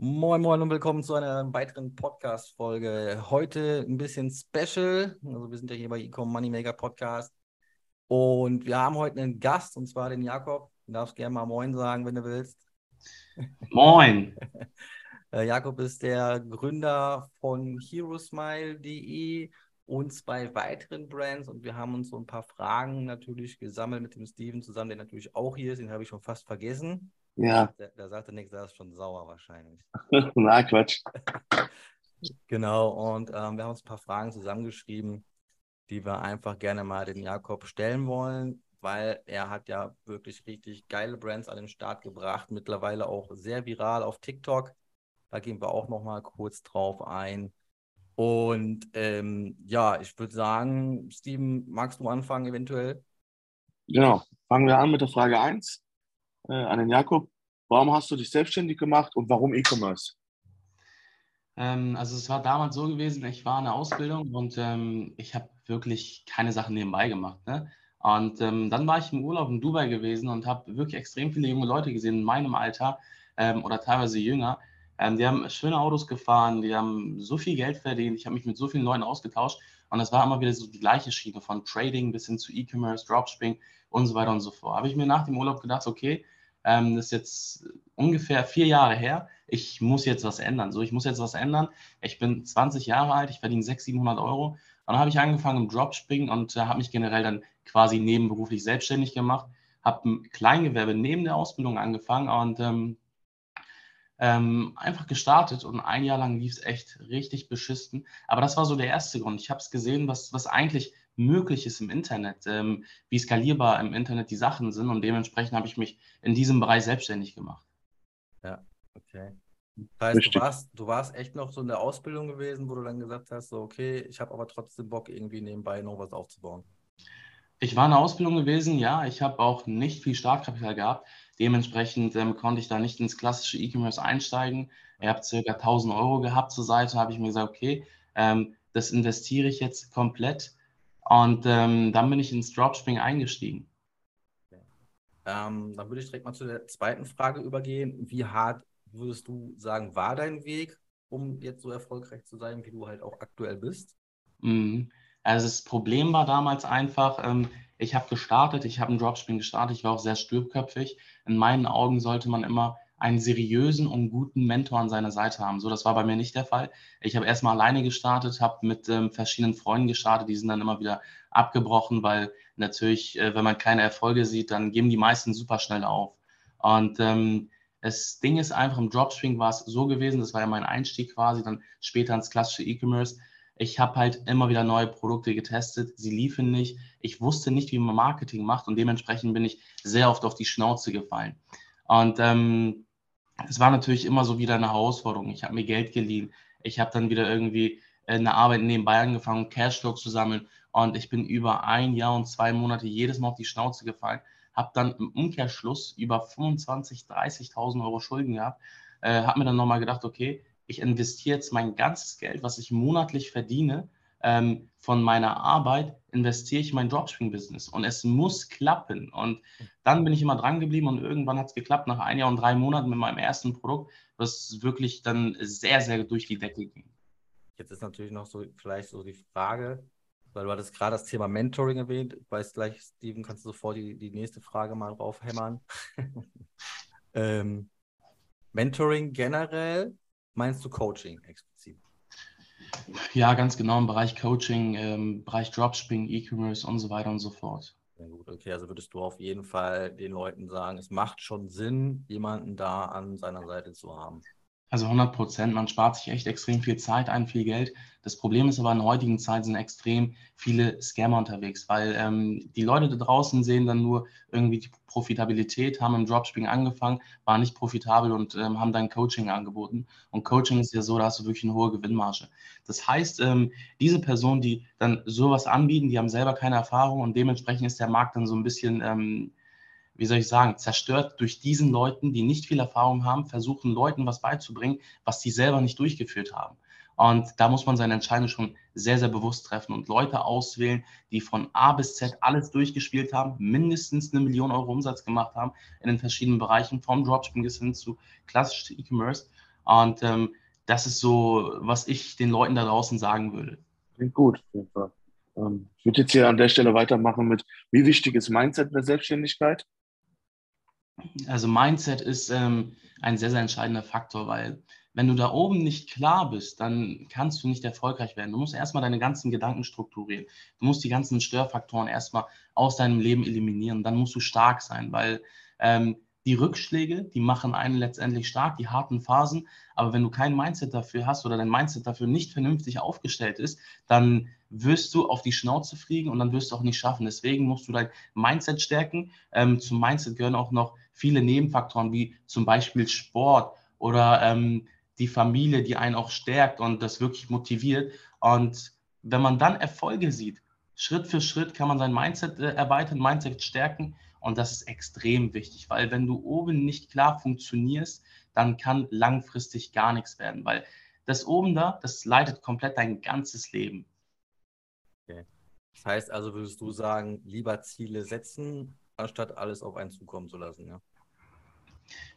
Moin, moin und willkommen zu einer weiteren Podcast-Folge. Heute ein bisschen special. Also, wir sind ja hier bei Ecom Moneymaker Podcast. Und wir haben heute einen Gast, und zwar den Jakob. Du darfst gerne mal Moin sagen, wenn du willst. Moin. Äh, Jakob ist der Gründer von HeroSmile.de und zwei weiteren Brands. Und wir haben uns so ein paar Fragen natürlich gesammelt mit dem Steven zusammen, der natürlich auch hier ist. Den habe ich schon fast vergessen. Ja. Da, da sagte Nick, der ist schon sauer wahrscheinlich. Na, Quatsch. Genau, und ähm, wir haben uns ein paar Fragen zusammengeschrieben, die wir einfach gerne mal den Jakob stellen wollen, weil er hat ja wirklich richtig geile Brands an den Start gebracht, mittlerweile auch sehr viral auf TikTok. Da gehen wir auch noch mal kurz drauf ein. Und ähm, ja, ich würde sagen, Steven, magst du anfangen eventuell? Genau. Fangen wir an mit der Frage 1 äh, an den Jakob. Warum hast du dich selbstständig gemacht und warum E-Commerce? Ähm, also es war damals so gewesen, ich war in der Ausbildung und ähm, ich habe wirklich keine Sachen nebenbei gemacht. Ne? Und ähm, dann war ich im Urlaub in Dubai gewesen und habe wirklich extrem viele junge Leute gesehen in meinem Alter ähm, oder teilweise jünger. Ähm, die haben schöne Autos gefahren, die haben so viel Geld verdient. Ich habe mich mit so vielen Leuten ausgetauscht und das war immer wieder so die gleiche Schiene von Trading bis hin zu E-Commerce, Dropshipping und so weiter und so fort. Habe ich mir nach dem Urlaub gedacht, okay, ähm, das ist jetzt ungefähr vier Jahre her. Ich muss jetzt was ändern. So, ich muss jetzt was ändern. Ich bin 20 Jahre alt, ich verdiene 600, 700 Euro. Und dann habe ich angefangen im Dropshipping und äh, habe mich generell dann quasi nebenberuflich selbstständig gemacht. Habe ein Kleingewerbe neben der Ausbildung angefangen und ähm, ähm, einfach gestartet und ein Jahr lang lief es echt richtig beschissen. Aber das war so der erste Grund. Ich habe es gesehen, was, was eigentlich möglich ist im Internet, ähm, wie skalierbar im Internet die Sachen sind und dementsprechend habe ich mich in diesem Bereich selbstständig gemacht. Ja, okay. Das heißt, du warst, du warst echt noch so in der Ausbildung gewesen, wo du dann gesagt hast, so, okay, ich habe aber trotzdem Bock, irgendwie nebenbei noch was aufzubauen. Ich war in der Ausbildung gewesen, ja. Ich habe auch nicht viel Startkapital gehabt. Dementsprechend ähm, konnte ich da nicht ins klassische E-Commerce einsteigen. Ich habe circa 1000 Euro gehabt zur Seite, habe ich mir gesagt, okay, ähm, das investiere ich jetzt komplett. Und ähm, dann bin ich ins Dropshipping eingestiegen. Ähm, dann würde ich direkt mal zu der zweiten Frage übergehen. Wie hart würdest du sagen, war dein Weg, um jetzt so erfolgreich zu sein, wie du halt auch aktuell bist? Mhm. Also das Problem war damals einfach, ähm, ich habe gestartet, ich habe ein Dropshipping gestartet, ich war auch sehr stürköpfig. In meinen Augen sollte man immer einen seriösen und guten Mentor an seiner Seite haben. So, das war bei mir nicht der Fall. Ich habe erstmal alleine gestartet, habe mit ähm, verschiedenen Freunden gestartet, die sind dann immer wieder abgebrochen, weil natürlich, äh, wenn man keine Erfolge sieht, dann geben die meisten super schnell auf. Und ähm, das Ding ist einfach, im Dropshipping war es so gewesen, das war ja mein Einstieg quasi, dann später ins klassische E-Commerce. Ich habe halt immer wieder neue Produkte getestet, sie liefen nicht. Ich wusste nicht, wie man Marketing macht und dementsprechend bin ich sehr oft auf die Schnauze gefallen. Und ähm, es war natürlich immer so wieder eine Herausforderung. Ich habe mir Geld geliehen. Ich habe dann wieder irgendwie eine Arbeit nebenbei angefangen, Cashflow zu sammeln. Und ich bin über ein Jahr und zwei Monate jedes Mal auf die Schnauze gefallen. Habe dann im Umkehrschluss über 25.000, 30.000 Euro Schulden gehabt. Äh, habe mir dann nochmal gedacht, okay, ich investiere jetzt mein ganzes Geld, was ich monatlich verdiene, ähm, von meiner Arbeit, investiere ich in mein Dropshipping-Business und es muss klappen. Und dann bin ich immer dran geblieben und irgendwann hat es geklappt, nach ein Jahr und drei Monaten mit meinem ersten Produkt, was wirklich dann sehr, sehr durch die Decke ging. Jetzt ist natürlich noch so vielleicht so die Frage, weil du hattest gerade das Thema Mentoring erwähnt. Ich weiß gleich, Steven, kannst du sofort die, die nächste Frage mal draufhämmern. ähm, Mentoring generell Meinst du Coaching explizit? Ja, ganz genau im Bereich Coaching, im Bereich Dropshipping, E-Commerce und so weiter und so fort. Sehr gut, okay, also würdest du auf jeden Fall den Leuten sagen, es macht schon Sinn, jemanden da an seiner Seite zu haben. Also 100 Prozent, man spart sich echt extrem viel Zeit ein, viel Geld. Das Problem ist aber in heutigen Zeit sind extrem viele Scammer unterwegs, weil ähm, die Leute da draußen sehen dann nur irgendwie die Profitabilität, haben im Dropshipping angefangen, waren nicht profitabel und ähm, haben dann Coaching angeboten. Und Coaching ist ja so, da hast du wirklich eine hohe Gewinnmarge. Das heißt, ähm, diese Personen, die dann sowas anbieten, die haben selber keine Erfahrung und dementsprechend ist der Markt dann so ein bisschen ähm, wie soll ich sagen, zerstört durch diesen Leuten, die nicht viel Erfahrung haben, versuchen Leuten was beizubringen, was sie selber nicht durchgeführt haben. Und da muss man seine Entscheidung schon sehr, sehr bewusst treffen und Leute auswählen, die von A bis Z alles durchgespielt haben, mindestens eine Million Euro Umsatz gemacht haben in den verschiedenen Bereichen, vom Dropshipping bis hin zu klassischem E-Commerce. Und ähm, das ist so, was ich den Leuten da draußen sagen würde. Klingt gut. Ähm, ich würde jetzt hier an der Stelle weitermachen mit, wie wichtig ist Mindset in der Selbstständigkeit? Also Mindset ist ähm, ein sehr, sehr entscheidender Faktor, weil wenn du da oben nicht klar bist, dann kannst du nicht erfolgreich werden. Du musst erstmal deine ganzen Gedanken strukturieren. Du musst die ganzen Störfaktoren erstmal aus deinem Leben eliminieren. Dann musst du stark sein, weil ähm, die Rückschläge, die machen einen letztendlich stark, die harten Phasen. Aber wenn du kein Mindset dafür hast oder dein Mindset dafür nicht vernünftig aufgestellt ist, dann wirst du auf die Schnauze fliegen und dann wirst du auch nicht schaffen. Deswegen musst du dein Mindset stärken. Ähm, zum Mindset gehören auch noch viele Nebenfaktoren, wie zum Beispiel Sport oder ähm, die Familie, die einen auch stärkt und das wirklich motiviert. Und wenn man dann Erfolge sieht, Schritt für Schritt kann man sein Mindset äh, erweitern, Mindset stärken. Und das ist extrem wichtig, weil wenn du oben nicht klar funktionierst, dann kann langfristig gar nichts werden, weil das oben da, das leitet komplett dein ganzes Leben. Okay. Das heißt also, würdest du sagen, lieber Ziele setzen, anstatt alles auf einen zukommen zu lassen, ja?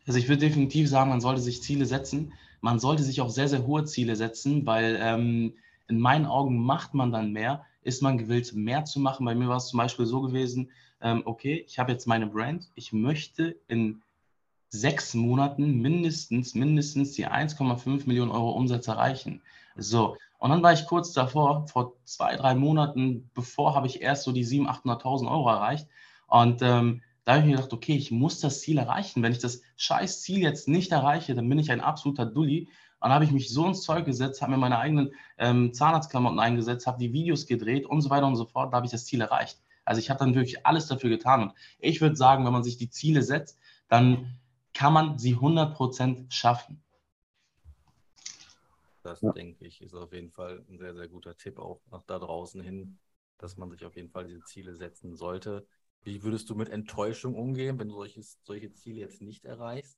Also ich würde definitiv sagen, man sollte sich Ziele setzen. Man sollte sich auch sehr, sehr hohe Ziele setzen, weil ähm, in meinen Augen macht man dann mehr, ist man gewillt, mehr zu machen. Bei mir war es zum Beispiel so gewesen, ähm, okay, ich habe jetzt meine Brand, ich möchte in sechs Monaten mindestens, mindestens die 1,5 Millionen Euro Umsatz erreichen. So, und dann war ich kurz davor, vor zwei, drei Monaten, bevor habe ich erst so die 700.000, 800.000 Euro erreicht. Und ähm, da habe ich mir gedacht, okay, ich muss das Ziel erreichen. Wenn ich das scheiß Ziel jetzt nicht erreiche, dann bin ich ein absoluter Dulli. Und dann habe ich mich so ins Zeug gesetzt, habe mir meine eigenen ähm, Zahnarztklamotten eingesetzt, habe die Videos gedreht und so weiter und so fort. Da habe ich das Ziel erreicht. Also ich habe dann wirklich alles dafür getan. Und ich würde sagen, wenn man sich die Ziele setzt, dann kann man sie 100% schaffen. Das ja. denke ich, ist auf jeden Fall ein sehr, sehr guter Tipp auch nach da draußen hin, dass man sich auf jeden Fall diese Ziele setzen sollte. Wie würdest du mit Enttäuschung umgehen, wenn du solches, solche Ziele jetzt nicht erreichst?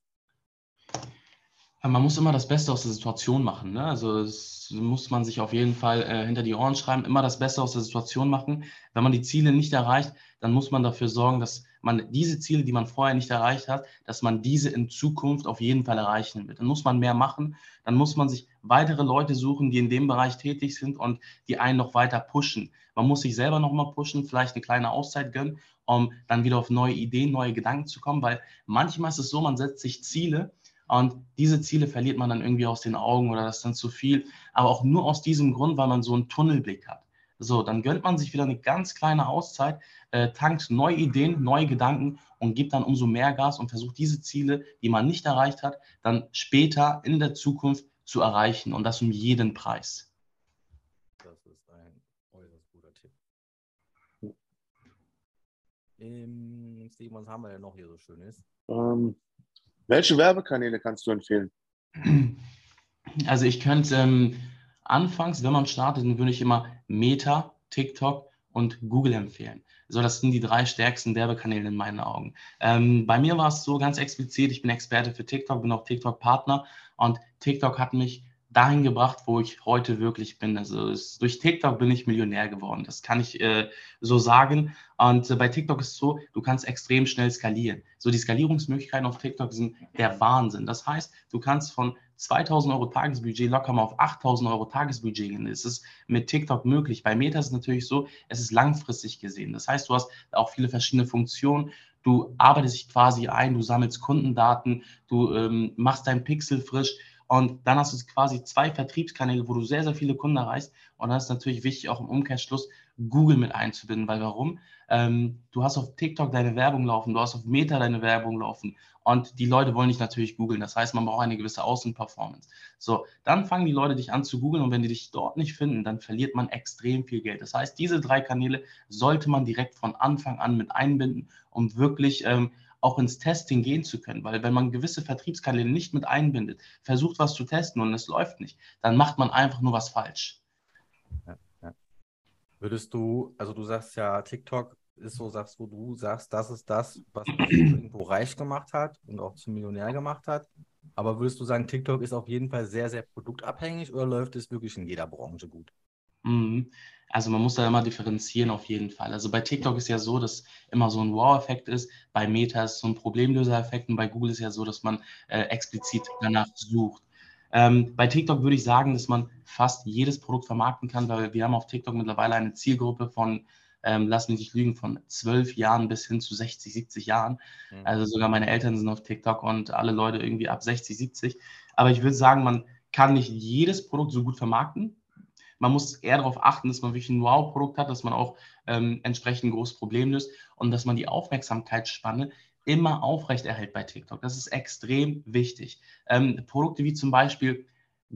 Man muss immer das Beste aus der Situation machen. Ne? Also das muss man sich auf jeden Fall äh, hinter die Ohren schreiben, immer das Beste aus der Situation machen. Wenn man die Ziele nicht erreicht, dann muss man dafür sorgen, dass man diese Ziele, die man vorher nicht erreicht hat, dass man diese in Zukunft auf jeden Fall erreichen wird. Dann muss man mehr machen, dann muss man sich weitere Leute suchen, die in dem Bereich tätig sind und die einen noch weiter pushen. Man muss sich selber nochmal pushen, vielleicht eine kleine Auszeit gönnen, um dann wieder auf neue Ideen, neue Gedanken zu kommen, weil manchmal ist es so, man setzt sich Ziele, und diese Ziele verliert man dann irgendwie aus den Augen oder das ist dann zu viel. Aber auch nur aus diesem Grund, weil man so einen Tunnelblick hat. So, dann gönnt man sich wieder eine ganz kleine Auszeit, äh, tankt neue Ideen, neue Gedanken und gibt dann umso mehr Gas und versucht diese Ziele, die man nicht erreicht hat, dann später in der Zukunft zu erreichen und das um jeden Preis. Das ist ein äußerst guter Tipp. Ähm, Steven, was haben wir denn noch hier so Schönes? Ähm, welche Werbekanäle kannst du empfehlen? Also ich könnte ähm, anfangs, wenn man startet, dann würde ich immer Meta, TikTok und Google empfehlen. So, das sind die drei stärksten Werbekanäle in meinen Augen. Ähm, bei mir war es so ganz explizit, ich bin Experte für TikTok, bin auch TikTok-Partner und TikTok hat mich dahin gebracht, wo ich heute wirklich bin. Also es, durch TikTok bin ich Millionär geworden. Das kann ich äh, so sagen. Und äh, bei TikTok ist es so, du kannst extrem schnell skalieren. So die Skalierungsmöglichkeiten auf TikTok sind der Wahnsinn. Das heißt, du kannst von 2000 Euro Tagesbudget locker mal auf 8000 Euro Tagesbudget gehen. Es ist mit TikTok möglich. Bei Meta ist es natürlich so, es ist langfristig gesehen. Das heißt, du hast auch viele verschiedene Funktionen. Du arbeitest dich quasi ein, du sammelst Kundendaten, du ähm, machst dein Pixel frisch und dann hast du quasi zwei Vertriebskanäle, wo du sehr, sehr viele Kunden erreichst. Und dann ist natürlich wichtig, auch im Umkehrschluss Google mit einzubinden. Weil warum? Ähm, du hast auf TikTok deine Werbung laufen, du hast auf Meta deine Werbung laufen. Und die Leute wollen dich natürlich googeln. Das heißt, man braucht eine gewisse Außenperformance. So, dann fangen die Leute dich an zu googeln und wenn die dich dort nicht finden, dann verliert man extrem viel Geld. Das heißt, diese drei Kanäle sollte man direkt von Anfang an mit einbinden, um wirklich ähm, auch ins Testing gehen zu können. Weil wenn man gewisse Vertriebskanäle nicht mit einbindet, versucht was zu testen und es läuft nicht, dann macht man einfach nur was falsch. Ja, ja. Würdest du, also du sagst ja, TikTok ist so, sagst du, du sagst, das ist das, was irgendwo reich gemacht hat und auch zum Millionär gemacht hat. Aber würdest du sagen, TikTok ist auf jeden Fall sehr, sehr produktabhängig oder läuft es wirklich in jeder Branche gut? Also man muss da immer differenzieren auf jeden Fall. Also bei TikTok ist ja so, dass immer so ein Wow-Effekt ist, bei Meta ist so ein Problemlöser-Effekt und bei Google ist ja so, dass man äh, explizit danach sucht. Ähm, bei TikTok würde ich sagen, dass man fast jedes Produkt vermarkten kann, weil wir haben auf TikTok mittlerweile eine Zielgruppe von, ähm, lass mich nicht lügen, von zwölf Jahren bis hin zu 60, 70 Jahren. Mhm. Also sogar meine Eltern sind auf TikTok und alle Leute irgendwie ab 60, 70. Aber ich würde sagen, man kann nicht jedes Produkt so gut vermarkten. Man muss eher darauf achten, dass man wirklich ein Wow-Produkt hat, dass man auch ähm, entsprechend ein großes Problem löst und dass man die Aufmerksamkeitsspanne immer aufrechterhält bei TikTok. Das ist extrem wichtig. Ähm, Produkte wie zum Beispiel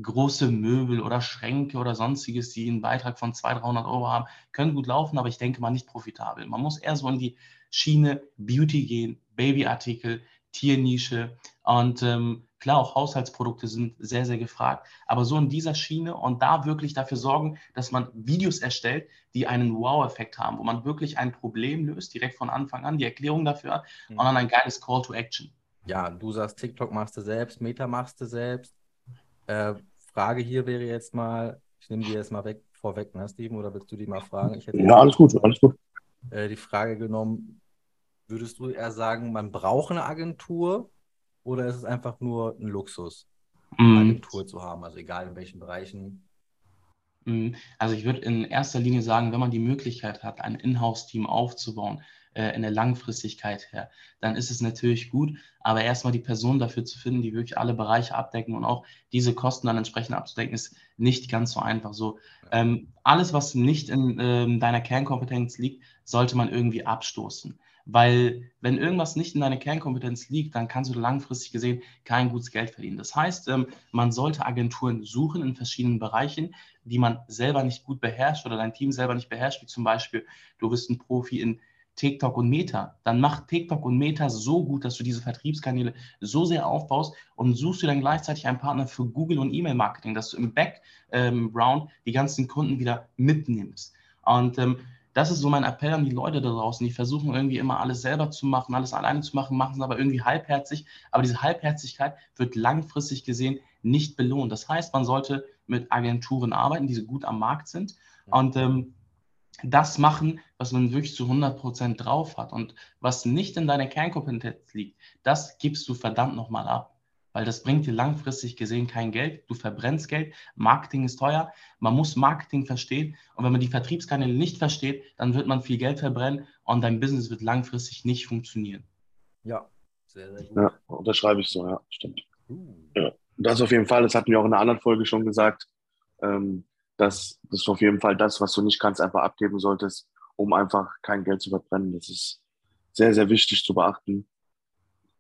große Möbel oder Schränke oder sonstiges, die einen Beitrag von 200, 300 Euro haben, können gut laufen, aber ich denke mal nicht profitabel. Man muss eher so in die Schiene Beauty gehen, Babyartikel, Tiernische und ähm, Klar, auch Haushaltsprodukte sind sehr, sehr gefragt, aber so in dieser Schiene und da wirklich dafür sorgen, dass man Videos erstellt, die einen Wow-Effekt haben, wo man wirklich ein Problem löst, direkt von Anfang an, die Erklärung dafür hat mhm. und dann ein geiles Call to Action. Ja, du sagst, TikTok machst du selbst, Meta machst du selbst. Äh, Frage hier wäre jetzt mal, ich nehme die jetzt mal weg, vorweg, ne, Steven, oder willst du die mal fragen? ja, alles gut, alles gut. Äh, die Frage genommen, würdest du eher sagen, man braucht eine Agentur oder ist es einfach nur ein Luxus, eine mhm. Agentur zu haben? Also egal in welchen Bereichen. Mhm. Also ich würde in erster Linie sagen, wenn man die Möglichkeit hat, ein Inhouse-Team aufzubauen, äh, in der Langfristigkeit her, dann ist es natürlich gut, aber erstmal die Person dafür zu finden, die wirklich alle Bereiche abdecken und auch diese Kosten dann entsprechend abzudecken, ist nicht ganz so einfach. So ähm, alles, was nicht in ähm, deiner Kernkompetenz liegt, sollte man irgendwie abstoßen. Weil wenn irgendwas nicht in deiner Kernkompetenz liegt, dann kannst du langfristig gesehen kein gutes Geld verdienen. Das heißt, ähm, man sollte Agenturen suchen in verschiedenen Bereichen, die man selber nicht gut beherrscht oder dein Team selber nicht beherrscht, wie zum Beispiel, du bist ein Profi in TikTok und Meta, dann mach TikTok und Meta so gut, dass du diese Vertriebskanäle so sehr aufbaust und suchst du dann gleichzeitig einen Partner für Google und E-Mail-Marketing, dass du im Background die ganzen Kunden wieder mitnimmst. Und ähm, das ist so mein Appell an die Leute da draußen. Die versuchen irgendwie immer alles selber zu machen, alles alleine zu machen, machen es aber irgendwie halbherzig. Aber diese Halbherzigkeit wird langfristig gesehen nicht belohnt. Das heißt, man sollte mit Agenturen arbeiten, die so gut am Markt sind und ähm, das machen, was man wirklich zu 100 Prozent drauf hat. Und was nicht in deiner Kernkompetenz liegt, das gibst du verdammt nochmal ab weil das bringt dir langfristig gesehen kein Geld. Du verbrennst Geld. Marketing ist teuer. Man muss Marketing verstehen. Und wenn man die Vertriebskanäle nicht versteht, dann wird man viel Geld verbrennen und dein Business wird langfristig nicht funktionieren. Ja, sehr, sehr gut. Ja, unterschreibe ich so, ja, stimmt. Uh. Ja, das auf jeden Fall, das hatten wir auch in einer anderen Folge schon gesagt, ähm, dass das auf jeden Fall das, was du nicht kannst, einfach abgeben solltest, um einfach kein Geld zu verbrennen. Das ist sehr, sehr wichtig zu beachten.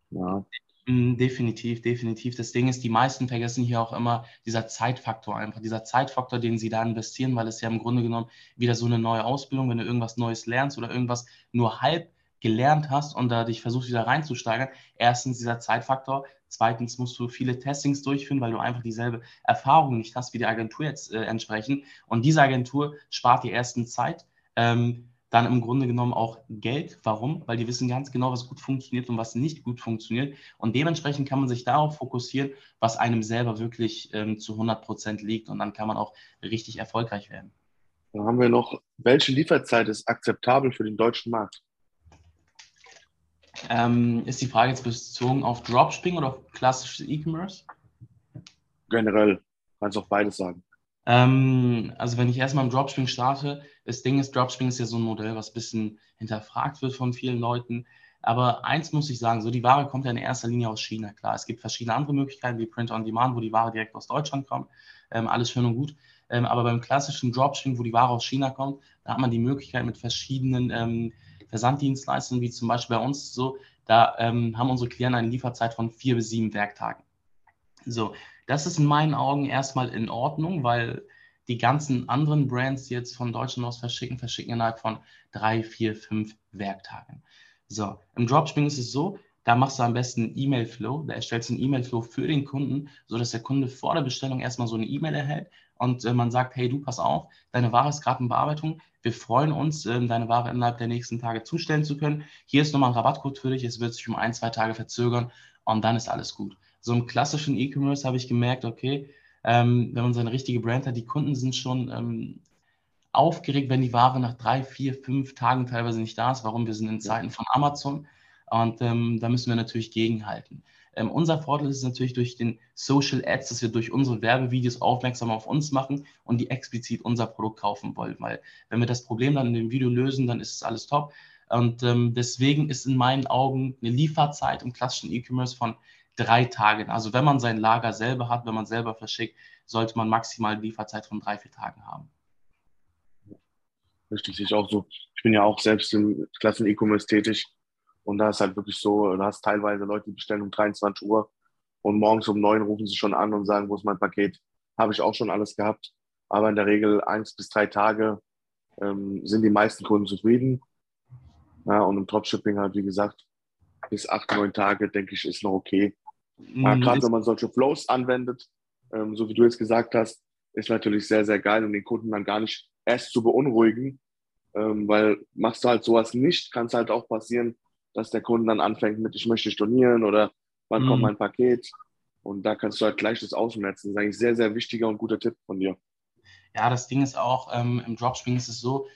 Ja. Mm, definitiv, definitiv. Das Ding ist, die meisten vergessen hier auch immer dieser Zeitfaktor einfach, dieser Zeitfaktor, den sie da investieren, weil es ja im Grunde genommen wieder so eine neue Ausbildung, wenn du irgendwas Neues lernst oder irgendwas nur halb gelernt hast und da dich versuchst wieder reinzusteigern. Erstens dieser Zeitfaktor, zweitens musst du viele Testings durchführen, weil du einfach dieselbe Erfahrung nicht hast wie die Agentur jetzt äh, entsprechend. Und diese Agentur spart dir erstens Zeit. Ähm, dann im Grunde genommen auch Geld. Warum? Weil die wissen ganz genau, was gut funktioniert und was nicht gut funktioniert. Und dementsprechend kann man sich darauf fokussieren, was einem selber wirklich ähm, zu 100 Prozent liegt. Und dann kann man auch richtig erfolgreich werden. Dann haben wir noch, welche Lieferzeit ist akzeptabel für den deutschen Markt? Ähm, ist die Frage jetzt bezogen auf Dropshipping oder auf klassisches E-Commerce? Generell, kannst auch beides sagen. Ähm, also wenn ich erstmal im Dropshipping starte, das Ding ist, Dropshipping ist ja so ein Modell, was ein bisschen hinterfragt wird von vielen Leuten. Aber eins muss ich sagen, so die Ware kommt ja in erster Linie aus China. Klar, es gibt verschiedene andere Möglichkeiten wie Print on Demand, wo die Ware direkt aus Deutschland kommt. Ähm, alles schön und gut. Ähm, aber beim klassischen Dropshipping, wo die Ware aus China kommt, da hat man die Möglichkeit mit verschiedenen ähm, Versanddienstleistungen, wie zum Beispiel bei uns so, da ähm, haben unsere Klienten eine Lieferzeit von vier bis sieben Werktagen. So, das ist in meinen Augen erstmal in Ordnung, weil die ganzen anderen Brands, jetzt von Deutschland aus verschicken, verschicken innerhalb von drei, vier, fünf Werktagen. So, im Dropshipping ist es so, da machst du am besten einen E-Mail-Flow, da erstellst du einen E-Mail-Flow für den Kunden, sodass der Kunde vor der Bestellung erstmal so eine E-Mail erhält und äh, man sagt, hey, du, pass auf, deine Ware ist gerade in Bearbeitung, wir freuen uns, äh, deine Ware innerhalb der nächsten Tage zustellen zu können. Hier ist nochmal ein Rabattcode für dich, es wird sich um ein, zwei Tage verzögern und dann ist alles gut so im klassischen E-Commerce habe ich gemerkt, okay, ähm, wenn man seine richtige Brand hat, die Kunden sind schon ähm, aufgeregt, wenn die Ware nach drei, vier, fünf Tagen teilweise nicht da ist. Warum? Wir sind in Zeiten von Amazon und ähm, da müssen wir natürlich gegenhalten. Ähm, unser Vorteil ist natürlich durch den Social Ads, dass wir durch unsere Werbevideos aufmerksam auf uns machen und die explizit unser Produkt kaufen wollen. Weil wenn wir das Problem dann in dem Video lösen, dann ist es alles top. Und ähm, deswegen ist in meinen Augen eine Lieferzeit im klassischen E-Commerce von drei Tagen. Also wenn man sein Lager selber hat, wenn man selber verschickt, sollte man maximal Lieferzeit von drei, vier Tagen haben. Richtig, ich auch so. Ich bin ja auch selbst im klassen E-Commerce tätig und da ist halt wirklich so, du hast teilweise Leute, die bestellen um 23 Uhr und morgens um 9 rufen sie schon an und sagen, wo ist mein Paket? Habe ich auch schon alles gehabt. Aber in der Regel eins bis drei Tage ähm, sind die meisten Kunden zufrieden. Ja, und im Dropshipping halt, wie gesagt, bis acht, neun Tage, denke ich, ist noch okay. Mhm. Gerade wenn man solche Flows anwendet, ähm, so wie du jetzt gesagt hast, ist natürlich sehr, sehr geil, um den Kunden dann gar nicht erst zu beunruhigen. Ähm, weil machst du halt sowas nicht, kann es halt auch passieren, dass der Kunde dann anfängt mit, ich möchte stornieren oder wann mhm. kommt mein Paket. Und da kannst du halt gleich das ausmerzen. Das ist eigentlich sehr, sehr wichtiger und guter Tipp von dir. Ja, das Ding ist auch, ähm, im Dropshipping ist es so,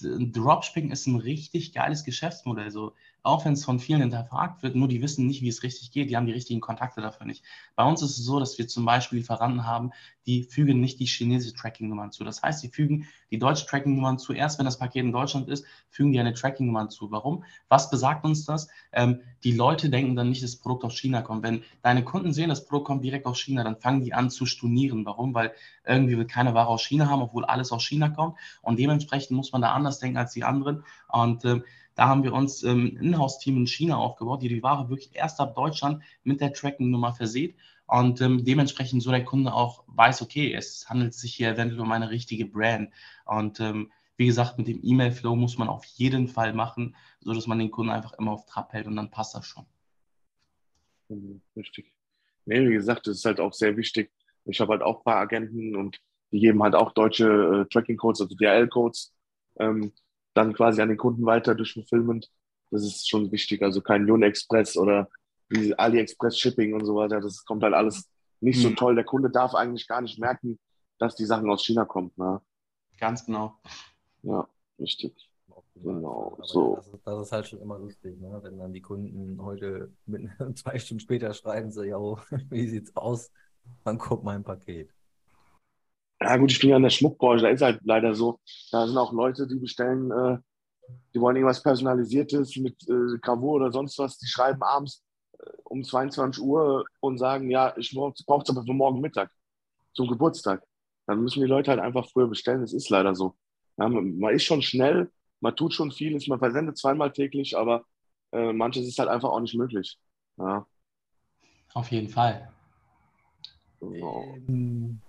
Dropshipping ist ein richtig geiles Geschäftsmodell. So, auch wenn es von vielen hinterfragt wird, nur die wissen nicht, wie es richtig geht, die haben die richtigen Kontakte dafür nicht. Bei uns ist es so, dass wir zum Beispiel Lieferanten haben, die fügen nicht die chinesische Tracking-Nummern zu. Das heißt, sie fügen die deutsche Tracking-Nummern zu. Erst wenn das Paket in Deutschland ist, fügen die eine Tracking-Nummer zu. Warum? Was besagt uns das? Ähm, die Leute denken dann nicht, dass das Produkt aus China kommt. Wenn deine Kunden sehen, das Produkt kommt direkt aus China, dann fangen die an zu stornieren. Warum? Weil irgendwie will keine Ware aus China haben, obwohl alles aus China kommt. Und dementsprechend muss man da anders denken als die anderen. Und äh, da haben wir uns ähm, ein Inhouse-Team in China aufgebaut, die die Ware wirklich erst ab Deutschland mit der Tracking-Nummer verseht und ähm, dementsprechend so der Kunde auch weiß, okay, es handelt sich hier eventuell um eine richtige Brand. Und ähm, wie gesagt, mit dem E-Mail-Flow muss man auf jeden Fall machen, sodass man den Kunden einfach immer auf Trab hält und dann passt das schon. Richtig. Nee, wie gesagt, das ist halt auch sehr wichtig. Ich habe halt auch ein paar Agenten und die geben halt auch deutsche äh, Tracking-Codes, also DRL-Codes. Ähm, dann quasi an den Kunden weiter durch Fulfillment. Das ist schon wichtig. Also kein Yun Express oder wie AliExpress Shipping und so weiter. Das kommt halt alles nicht so hm. toll. Der Kunde darf eigentlich gar nicht merken, dass die Sachen aus China kommen. Ne? Ganz genau. Ja, richtig. Genau, so. Das ist, das ist, halt schon immer lustig, ne? wenn dann die Kunden heute mit zwei Stunden später schreiben, so, ja, wie sieht's aus? Wann kommt mein Paket? Ja gut, ich bin ja in der Schmuckbranche, da ist halt leider so, da sind auch Leute, die bestellen, äh, die wollen irgendwas Personalisiertes mit äh, Gravur oder sonst was, die schreiben abends äh, um 22 Uhr und sagen, ja, ich brauche es aber für morgen Mittag, zum Geburtstag. Dann müssen die Leute halt einfach früher bestellen, das ist leider so. Ja, man, man, ist schon schnell, man tut schon vieles, man versendet zweimal täglich, aber äh, manches ist halt einfach auch nicht möglich. Ja. Auf jeden Fall. Genau. Ähm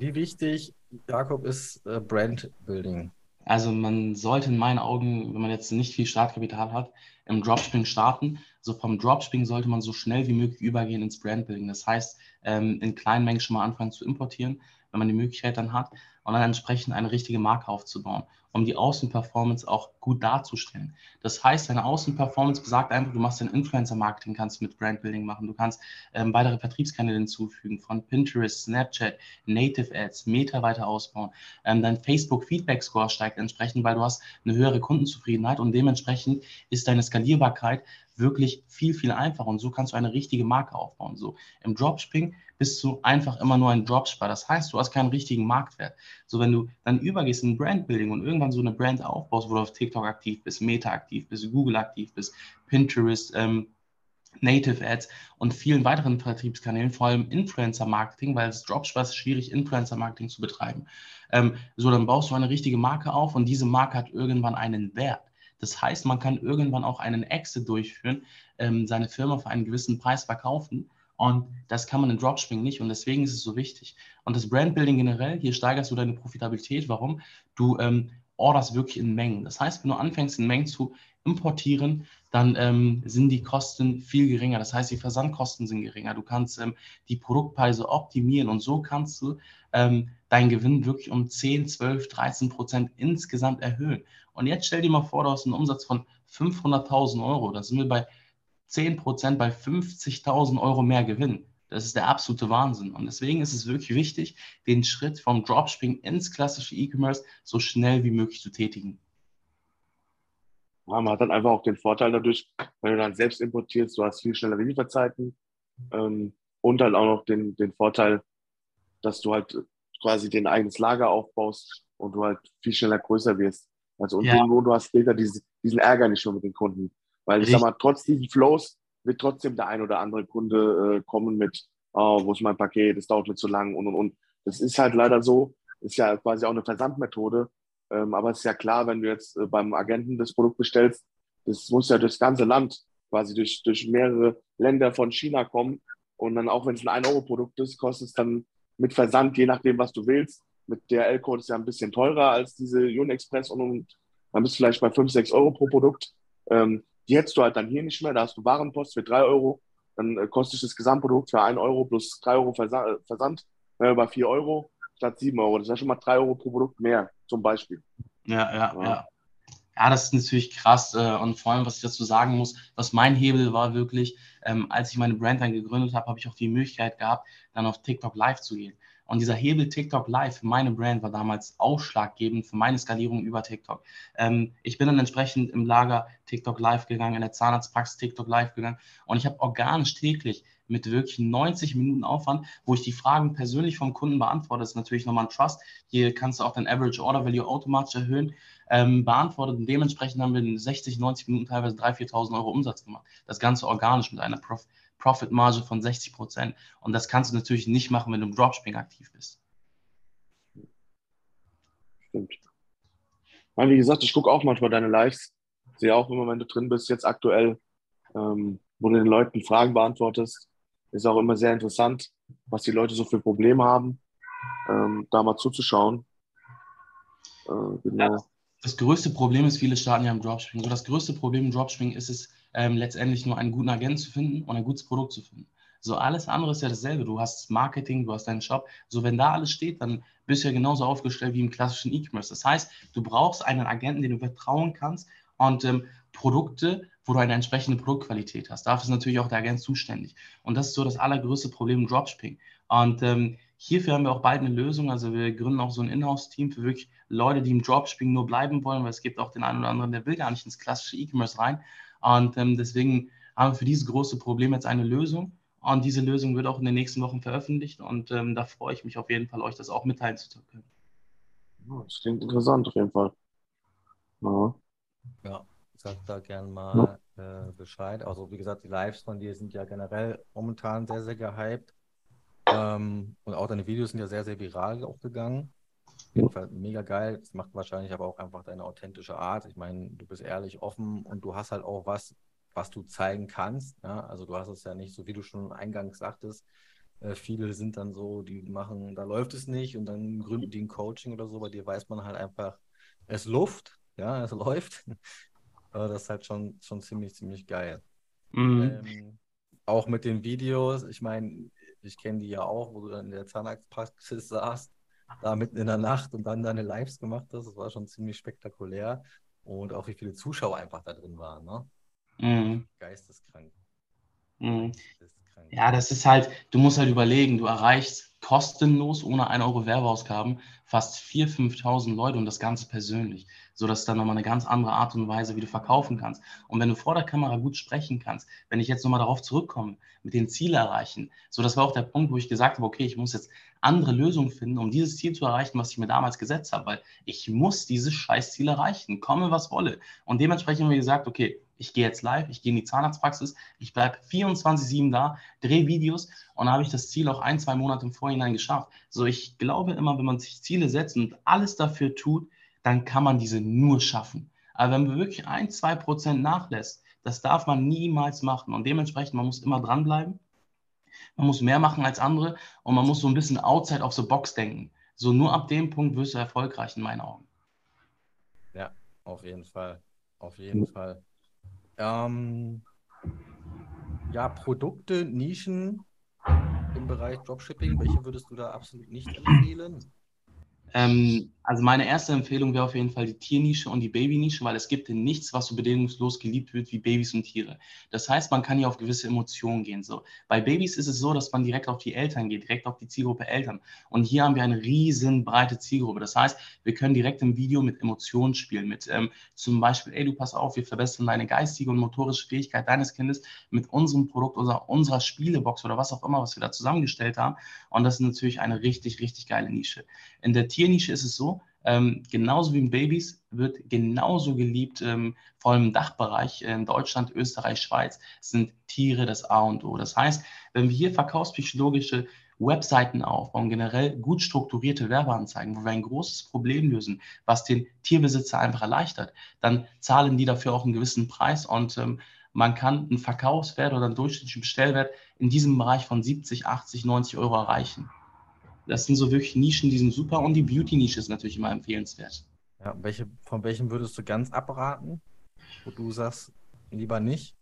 wie wichtig, Jakob, ist äh, Brandbuilding? Also man sollte in meinen Augen, wenn man jetzt nicht viel Startkapital hat, im Dropshipping starten. So vom Dropshipping sollte man so schnell wie möglich übergehen ins Brandbuilding. Das heißt, ähm, in kleinen Mengen schon mal anfangen zu importieren, wenn man die Möglichkeit dann hat und dann entsprechend eine richtige Marke aufzubauen um die Außenperformance auch gut darzustellen. Das heißt, deine Außenperformance besagt einfach, du machst dein Influencer-Marketing, kannst mit Brandbuilding machen, du kannst ähm, weitere Vertriebskanäle hinzufügen, von Pinterest, Snapchat, Native Ads, Meta weiter ausbauen. Ähm, dein Facebook-Feedback-Score steigt entsprechend, weil du hast eine höhere Kundenzufriedenheit und dementsprechend ist deine Skalierbarkeit wirklich viel, viel einfacher und so kannst du eine richtige Marke aufbauen. So im Dropshipping bist du einfach immer nur ein Dropshipper. Das heißt, du hast keinen richtigen Marktwert. So wenn du dann übergehst in Brandbuilding und irgendwann so eine Brand aufbaust, wo du auf TikTok aktiv bist, Meta aktiv bist, Google aktiv bist, Pinterest, ähm, Native Ads und vielen weiteren Vertriebskanälen, vor allem Influencer-Marketing, weil es Dropshipper ist schwierig, Influencer-Marketing zu betreiben. Ähm, so, dann baust du eine richtige Marke auf und diese Marke hat irgendwann einen Wert. Das heißt, man kann irgendwann auch einen Exit durchführen, ähm, seine Firma für einen gewissen Preis verkaufen. Und das kann man in Dropshipping nicht und deswegen ist es so wichtig. Und das Brandbuilding generell, hier steigerst du deine Profitabilität. Warum? Du ähm, orderst wirklich in Mengen. Das heißt, wenn du anfängst, in Mengen zu importieren, dann ähm, sind die Kosten viel geringer. Das heißt, die Versandkosten sind geringer. Du kannst ähm, die Produktpreise optimieren und so kannst du ähm, deinen Gewinn wirklich um 10, 12, 13 Prozent insgesamt erhöhen. Und jetzt stell dir mal vor, du hast einen Umsatz von 500.000 Euro. Da sind wir bei 10 Prozent, bei 50.000 Euro mehr Gewinn. Das ist der absolute Wahnsinn. Und deswegen ist es wirklich wichtig, den Schritt vom Dropshipping ins klassische E-Commerce so schnell wie möglich zu tätigen. Ja, man hat dann einfach auch den Vorteil dadurch, wenn du dann selbst importierst, du hast viel schnellere Lieferzeiten, Ähm, und halt auch noch den, den Vorteil, dass du halt quasi den eigenes Lager aufbaust und du halt viel schneller größer wirst. Also und ja. du, hast später diesen, diesen Ärger nicht mehr mit den Kunden. Weil ich Richtig. sag mal, trotz diesen Flows wird trotzdem der ein oder andere Kunde äh, kommen mit, oh, wo ist mein Paket, es dauert mir zu lang und und und. Das ist halt leider so, ist ja quasi auch eine Versandmethode. Ähm, aber es ist ja klar, wenn du jetzt äh, beim Agenten das Produkt bestellst, das muss ja durchs ganze Land, quasi durch, durch mehrere Länder von China kommen. Und dann auch wenn es ein 1-Euro-Produkt ist, kostet es dann mit Versand, je nachdem, was du willst. Mit DRL-Code ist ja ein bisschen teurer als diese Unexpress und, und dann bist du vielleicht bei 5, 6 Euro pro Produkt. Ähm, die hättest du halt dann hier nicht mehr. Da hast du Warenpost für 3 Euro. Dann äh, kostet das Gesamtprodukt für 1 Euro plus 3 Euro Versa Versand äh, bei 4 Euro statt 7 Euro. Das ist ja schon mal 3 Euro pro Produkt mehr, zum Beispiel. Ja, ja, ja. ja. Ja, das ist natürlich krass. Äh, und vor allem, was ich dazu sagen muss, was mein Hebel war wirklich, ähm, als ich meine Brand dann gegründet habe, habe ich auch die Möglichkeit gehabt, dann auf TikTok live zu gehen. Und dieser Hebel TikTok Live für meine Brand war damals ausschlaggebend für meine Skalierung über TikTok. Ähm, ich bin dann entsprechend im Lager TikTok Live gegangen, in der Zahnarztpraxis TikTok Live gegangen und ich habe organisch täglich mit wirklich 90 Minuten Aufwand, wo ich die Fragen persönlich vom Kunden beantworte. Das ist natürlich nochmal ein Trust. Hier kannst du auch dein Average Order Value automatisch erhöhen, ähm, beantwortet. Und dementsprechend haben wir in 60, 90 Minuten teilweise 3.000, 4.000 Euro Umsatz gemacht. Das Ganze organisch mit einer Prof Profit-Marge von 60 Prozent. Und das kannst du natürlich nicht machen, wenn du im Dropshipping aktiv bist. Stimmt. Wie gesagt, ich gucke auch manchmal deine Lives. Sehe auch immer, wenn du drin bist, jetzt aktuell, ähm, wo du den Leuten Fragen beantwortest. Ist auch immer sehr interessant, was die Leute so für Probleme haben, ähm, da mal zuzuschauen. Äh, genau. Ja, das größte Problem ist, viele starten ja im Dropshipping. So das größte Problem im Dropshipping ist es, ähm, letztendlich nur einen guten Agenten zu finden und ein gutes Produkt zu finden. So alles andere ist ja dasselbe. Du hast Marketing, du hast deinen Shop. So wenn da alles steht, dann bist du ja genauso aufgestellt wie im klassischen E-Commerce. Das heißt, du brauchst einen Agenten, den du vertrauen kannst und ähm, Produkte, wo du eine entsprechende Produktqualität hast. Dafür ist natürlich auch der Agent zuständig. Und das ist so das allergrößte Problem im Dropshipping. Und ähm, hierfür haben wir auch bald eine Lösung. Also wir gründen auch so ein Inhouse-Team für wirklich Leute, die im Dropshipping nur bleiben wollen, weil es gibt auch den einen oder anderen, der will gar nicht ins klassische E-Commerce rein. Und ähm, deswegen haben wir für dieses große Problem jetzt eine Lösung. Und diese Lösung wird auch in den nächsten Wochen veröffentlicht. Und ähm, da freue ich mich auf jeden Fall, euch das auch mitteilen zu können. Das klingt interessant auf jeden Fall. Ja, ja sag da gerne mal ja. äh, Bescheid. Also wie gesagt, die Lives von dir sind ja generell momentan sehr, sehr gehypt. Ähm, und auch deine Videos sind ja sehr, sehr viral auch gegangen. Auf jeden Fall mega geil. Das macht wahrscheinlich aber auch einfach deine authentische Art. Ich meine, du bist ehrlich, offen und du hast halt auch was, was du zeigen kannst. Ja? Also du hast es ja nicht, so wie du schon eingangs sagtest, äh, viele sind dann so, die machen, da läuft es nicht und dann gründen die ein Coaching oder so. Bei dir weiß man halt einfach, es Luft, ja, es läuft. Aber das ist halt schon, schon ziemlich, ziemlich geil. Mhm. Ähm, auch mit den Videos, ich meine, ich kenne die ja auch, wo du dann in der Zahnarztpraxis saßt da mitten in der Nacht und dann deine Lives gemacht hast. Das war schon ziemlich spektakulär. Und auch wie viele Zuschauer einfach da drin waren. Ne? Mhm. Geisteskrank. Mhm. Geisteskrank. Ja, das ist halt, du musst halt überlegen, du erreichst kostenlos, ohne 1 Euro Werbeausgaben, fast 4.000, 5.000 Leute und das Ganze persönlich. So dass dann nochmal eine ganz andere Art und Weise, wie du verkaufen kannst. Und wenn du vor der Kamera gut sprechen kannst, wenn ich jetzt nochmal darauf zurückkomme, mit den Zielen erreichen, so das war auch der Punkt, wo ich gesagt habe, okay, ich muss jetzt andere Lösungen finden, um dieses Ziel zu erreichen, was ich mir damals gesetzt habe, weil ich muss dieses Scheißziel erreichen, komme was wolle. Und dementsprechend haben wir gesagt, okay, ich gehe jetzt live, ich gehe in die Zahnarztpraxis, ich bleibe 24-7 da, drehe Videos und dann habe ich das Ziel auch ein, zwei Monate im Vorhinein geschafft. So, ich glaube immer, wenn man sich Ziele setzt und alles dafür tut, dann kann man diese nur schaffen. Aber wenn man wirklich ein, zwei Prozent nachlässt, das darf man niemals machen. Und dementsprechend, man muss immer dranbleiben. Man muss mehr machen als andere und man muss so ein bisschen outside of the box denken. So nur ab dem Punkt wirst du erfolgreich in meinen Augen. Ja, auf jeden Fall. Auf jeden Fall. Ähm, ja, Produkte, Nischen im Bereich Dropshipping, welche würdest du da absolut nicht empfehlen? Ähm, also meine erste Empfehlung wäre auf jeden Fall die Tiernische und die Babynische, weil es gibt nichts, was so bedingungslos geliebt wird wie Babys und Tiere. Das heißt, man kann hier auf gewisse Emotionen gehen. So. Bei Babys ist es so, dass man direkt auf die Eltern geht, direkt auf die Zielgruppe Eltern. Und hier haben wir eine riesen breite Zielgruppe. Das heißt, wir können direkt im Video mit Emotionen spielen, mit ähm, zum Beispiel, ey, du pass auf, wir verbessern deine geistige und motorische Fähigkeit deines Kindes mit unserem Produkt, unserer, unserer Spielebox oder was auch immer, was wir da zusammengestellt haben. Und das ist natürlich eine richtig, richtig geile Nische. In der Tiernische ist es so, ähm, genauso wie in Babys wird genauso geliebt, ähm, vor allem im Dachbereich in Deutschland, Österreich, Schweiz, sind Tiere das A und O. Das heißt, wenn wir hier verkaufspsychologische Webseiten aufbauen, generell gut strukturierte Werbeanzeigen, wo wir ein großes Problem lösen, was den Tierbesitzer einfach erleichtert, dann zahlen die dafür auch einen gewissen Preis und ähm, man kann einen Verkaufswert oder einen durchschnittlichen Bestellwert in diesem Bereich von 70, 80, 90 Euro erreichen. Das sind so wirklich Nischen, die sind super und die Beauty-Nische ist natürlich immer empfehlenswert. Ja, welche, von welchem würdest du ganz abraten, wo du sagst, lieber nicht?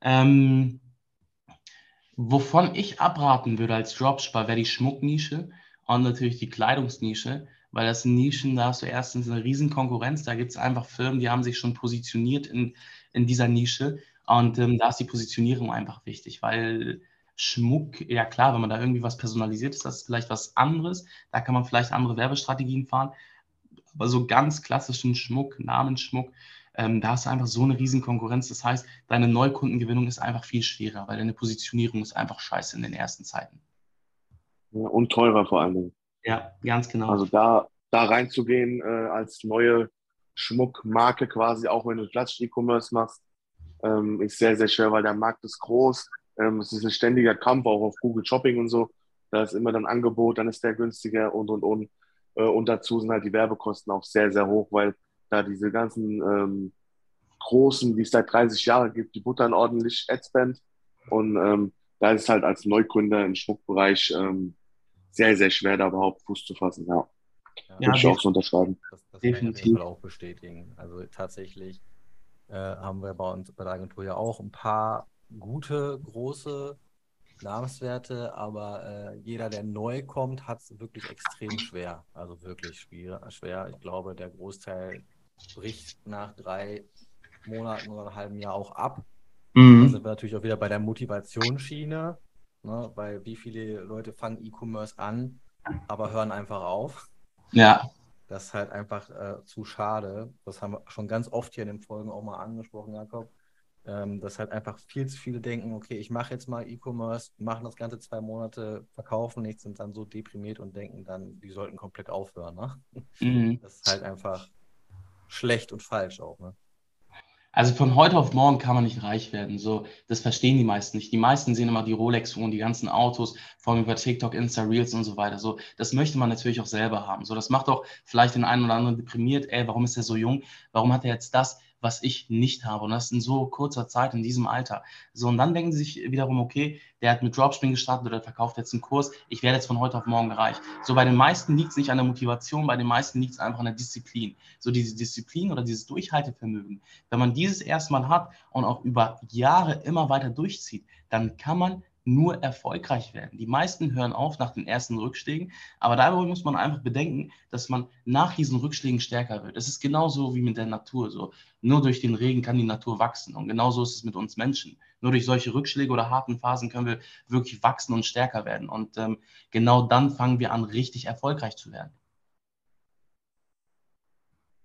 Ähm, wovon ich abraten würde als Dropshipper, wäre die Schmucknische und natürlich die Kleidungsnische, weil das sind Nischen, da hast du erstens eine riesen Konkurrenz, da gibt es einfach Firmen, die haben sich schon positioniert in, in dieser Nische und ähm, da ist die Positionierung einfach wichtig, weil Schmuck, ja klar, wenn man da irgendwie was personalisiert ist, das ist vielleicht was anderes. Da kann man vielleicht andere Werbestrategien fahren. Aber so ganz klassischen Schmuck, Namensschmuck, ähm, da hast du einfach so eine riesen Konkurrenz. Das heißt, deine Neukundengewinnung ist einfach viel schwerer, weil deine Positionierung ist einfach scheiße in den ersten Zeiten. Ja, und teurer vor allen Dingen. Ja, ganz genau. Also da, da reinzugehen äh, als neue Schmuckmarke quasi, auch wenn du klassisch E-Commerce machst, ähm, ist sehr, sehr schwer, weil der Markt ist groß ähm, es ist ein ständiger Kampf auch auf Google Shopping und so. Da ist immer dann Angebot, dann ist der günstiger und und und. Äh, und dazu sind halt die Werbekosten auch sehr, sehr hoch, weil da diese ganzen ähm, großen, die es seit 30 Jahren gibt, die buttern ordentlich Adspend. Und ähm, da ist es halt als Neukunde im Schmuckbereich ähm, sehr, sehr schwer, da überhaupt Fuß zu fassen. Ja, ja würde ich auch so unterschreiben. Das, das Definitiv. auch bestätigen. Also tatsächlich äh, haben wir bei uns bei der Agentur ja auch ein paar gute, große Namenswerte, aber äh, jeder, der neu kommt, hat es wirklich extrem schwer. Also wirklich schwer. Ich glaube, der Großteil bricht nach drei Monaten oder einem halben Jahr auch ab. Mhm. Da sind wir natürlich auch wieder bei der Motivationsschiene, ne? weil wie viele Leute fangen E-Commerce an, aber hören einfach auf. Ja. Das ist halt einfach äh, zu schade. Das haben wir schon ganz oft hier in den Folgen auch mal angesprochen, Jakob ähm, dass halt einfach viel zu viele denken, okay, ich mache jetzt mal E-Commerce, machen das Ganze zwei Monate, verkaufen nichts, sind dann so deprimiert und denken dann, die sollten komplett aufhören. Ne? Mhm. Das ist halt einfach schlecht und falsch auch. Ne? Also von heute auf morgen kann man nicht reich werden. So, das verstehen die meisten nicht. Die meisten sehen immer die Rolex-Uhren, die ganzen Autos, vor allem über TikTok, Insta Reels und so weiter. So, das möchte man natürlich auch selber haben. So, das macht auch vielleicht den einen oder anderen deprimiert. Ey, warum ist er so jung? Warum hat er jetzt das? Was ich nicht habe. Und das in so kurzer Zeit, in diesem Alter. So, und dann denken sie sich wiederum, okay, der hat mit Dropshipping gestartet oder verkauft jetzt einen Kurs, ich werde jetzt von heute auf morgen reich. So, bei den meisten liegt es nicht an der Motivation, bei den meisten liegt es einfach an der Disziplin. So, diese Disziplin oder dieses Durchhaltevermögen, wenn man dieses erstmal hat und auch über Jahre immer weiter durchzieht, dann kann man nur erfolgreich werden. Die meisten hören auf nach den ersten Rückschlägen, aber dabei muss man einfach bedenken, dass man nach diesen Rückschlägen stärker wird. Es ist genauso wie mit der Natur. So. Nur durch den Regen kann die Natur wachsen und genauso ist es mit uns Menschen. Nur durch solche Rückschläge oder harten Phasen können wir wirklich wachsen und stärker werden. Und ähm, genau dann fangen wir an, richtig erfolgreich zu werden.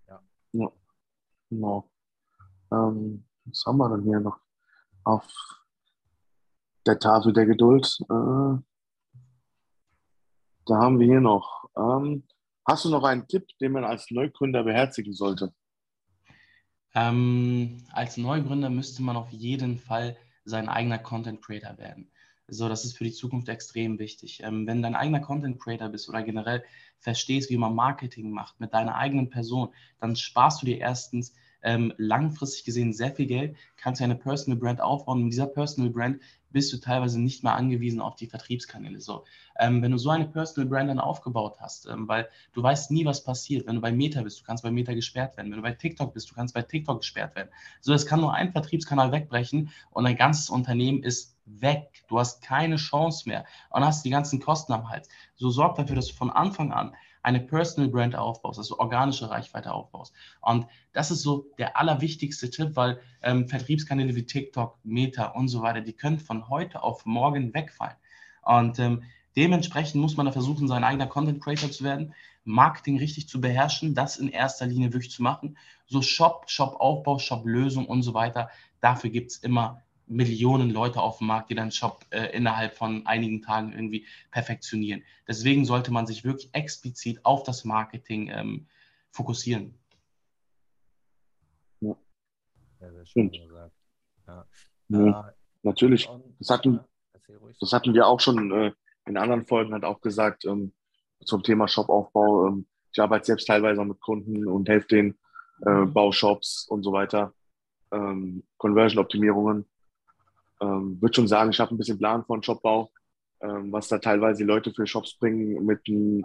Ja, ja. genau. Ähm, was haben wir denn hier noch auf der Tafel der Geduld. Äh, da haben wir hier noch. Ähm, hast du noch einen Tipp, den man als Neugründer beherzigen sollte? Ähm, als Neugründer müsste man auf jeden Fall sein eigener Content Creator werden. So, das ist für die Zukunft extrem wichtig. Ähm, wenn dein eigener Content Creator bist oder generell verstehst, wie man Marketing macht mit deiner eigenen Person, dann sparst du dir erstens ähm, langfristig gesehen sehr viel Geld, kannst du eine Personal Brand aufbauen. Mit dieser Personal Brand bist du teilweise nicht mehr angewiesen auf die Vertriebskanäle. So, ähm, wenn du so eine Personal Brand dann aufgebaut hast, ähm, weil du weißt nie, was passiert. Wenn du bei Meta bist, du kannst bei Meta gesperrt werden. Wenn du bei TikTok bist, du kannst bei TikTok gesperrt werden. So, es kann nur ein Vertriebskanal wegbrechen und dein ganzes Unternehmen ist weg. Du hast keine Chance mehr und hast die ganzen Kosten am Hals. So sorg dafür, dass du von Anfang an eine Personal Brand aufbaust, also organische Reichweite aufbaust. Und das ist so der allerwichtigste Tipp, weil ähm, Vertriebskanäle wie TikTok, Meta und so weiter, die können von heute auf morgen wegfallen. Und ähm, dementsprechend muss man da versuchen, sein eigener Content Creator zu werden, Marketing richtig zu beherrschen, das in erster Linie wirklich zu machen. So Shop, Shop-Aufbau, Shop-Lösung und so weiter, dafür gibt es immer Millionen Leute auf dem Markt, die deinen Shop äh, innerhalb von einigen Tagen irgendwie perfektionieren. Deswegen sollte man sich wirklich explizit auf das Marketing ähm, fokussieren. Ja, sehr schön gesagt. Ja. ja äh, natürlich. Das hatten, das hatten wir auch schon äh, in anderen Folgen halt auch gesagt ähm, zum Thema Shopaufbau. Ähm, ich arbeite selbst teilweise auch mit Kunden und helfe denen, äh, mhm. Baushops und so weiter, ähm, Conversion-Optimierungen ähm, würde schon sagen, ich habe ein bisschen Plan von Shopbau, ähm, was da teilweise die Leute für Shops bringen, mit ein,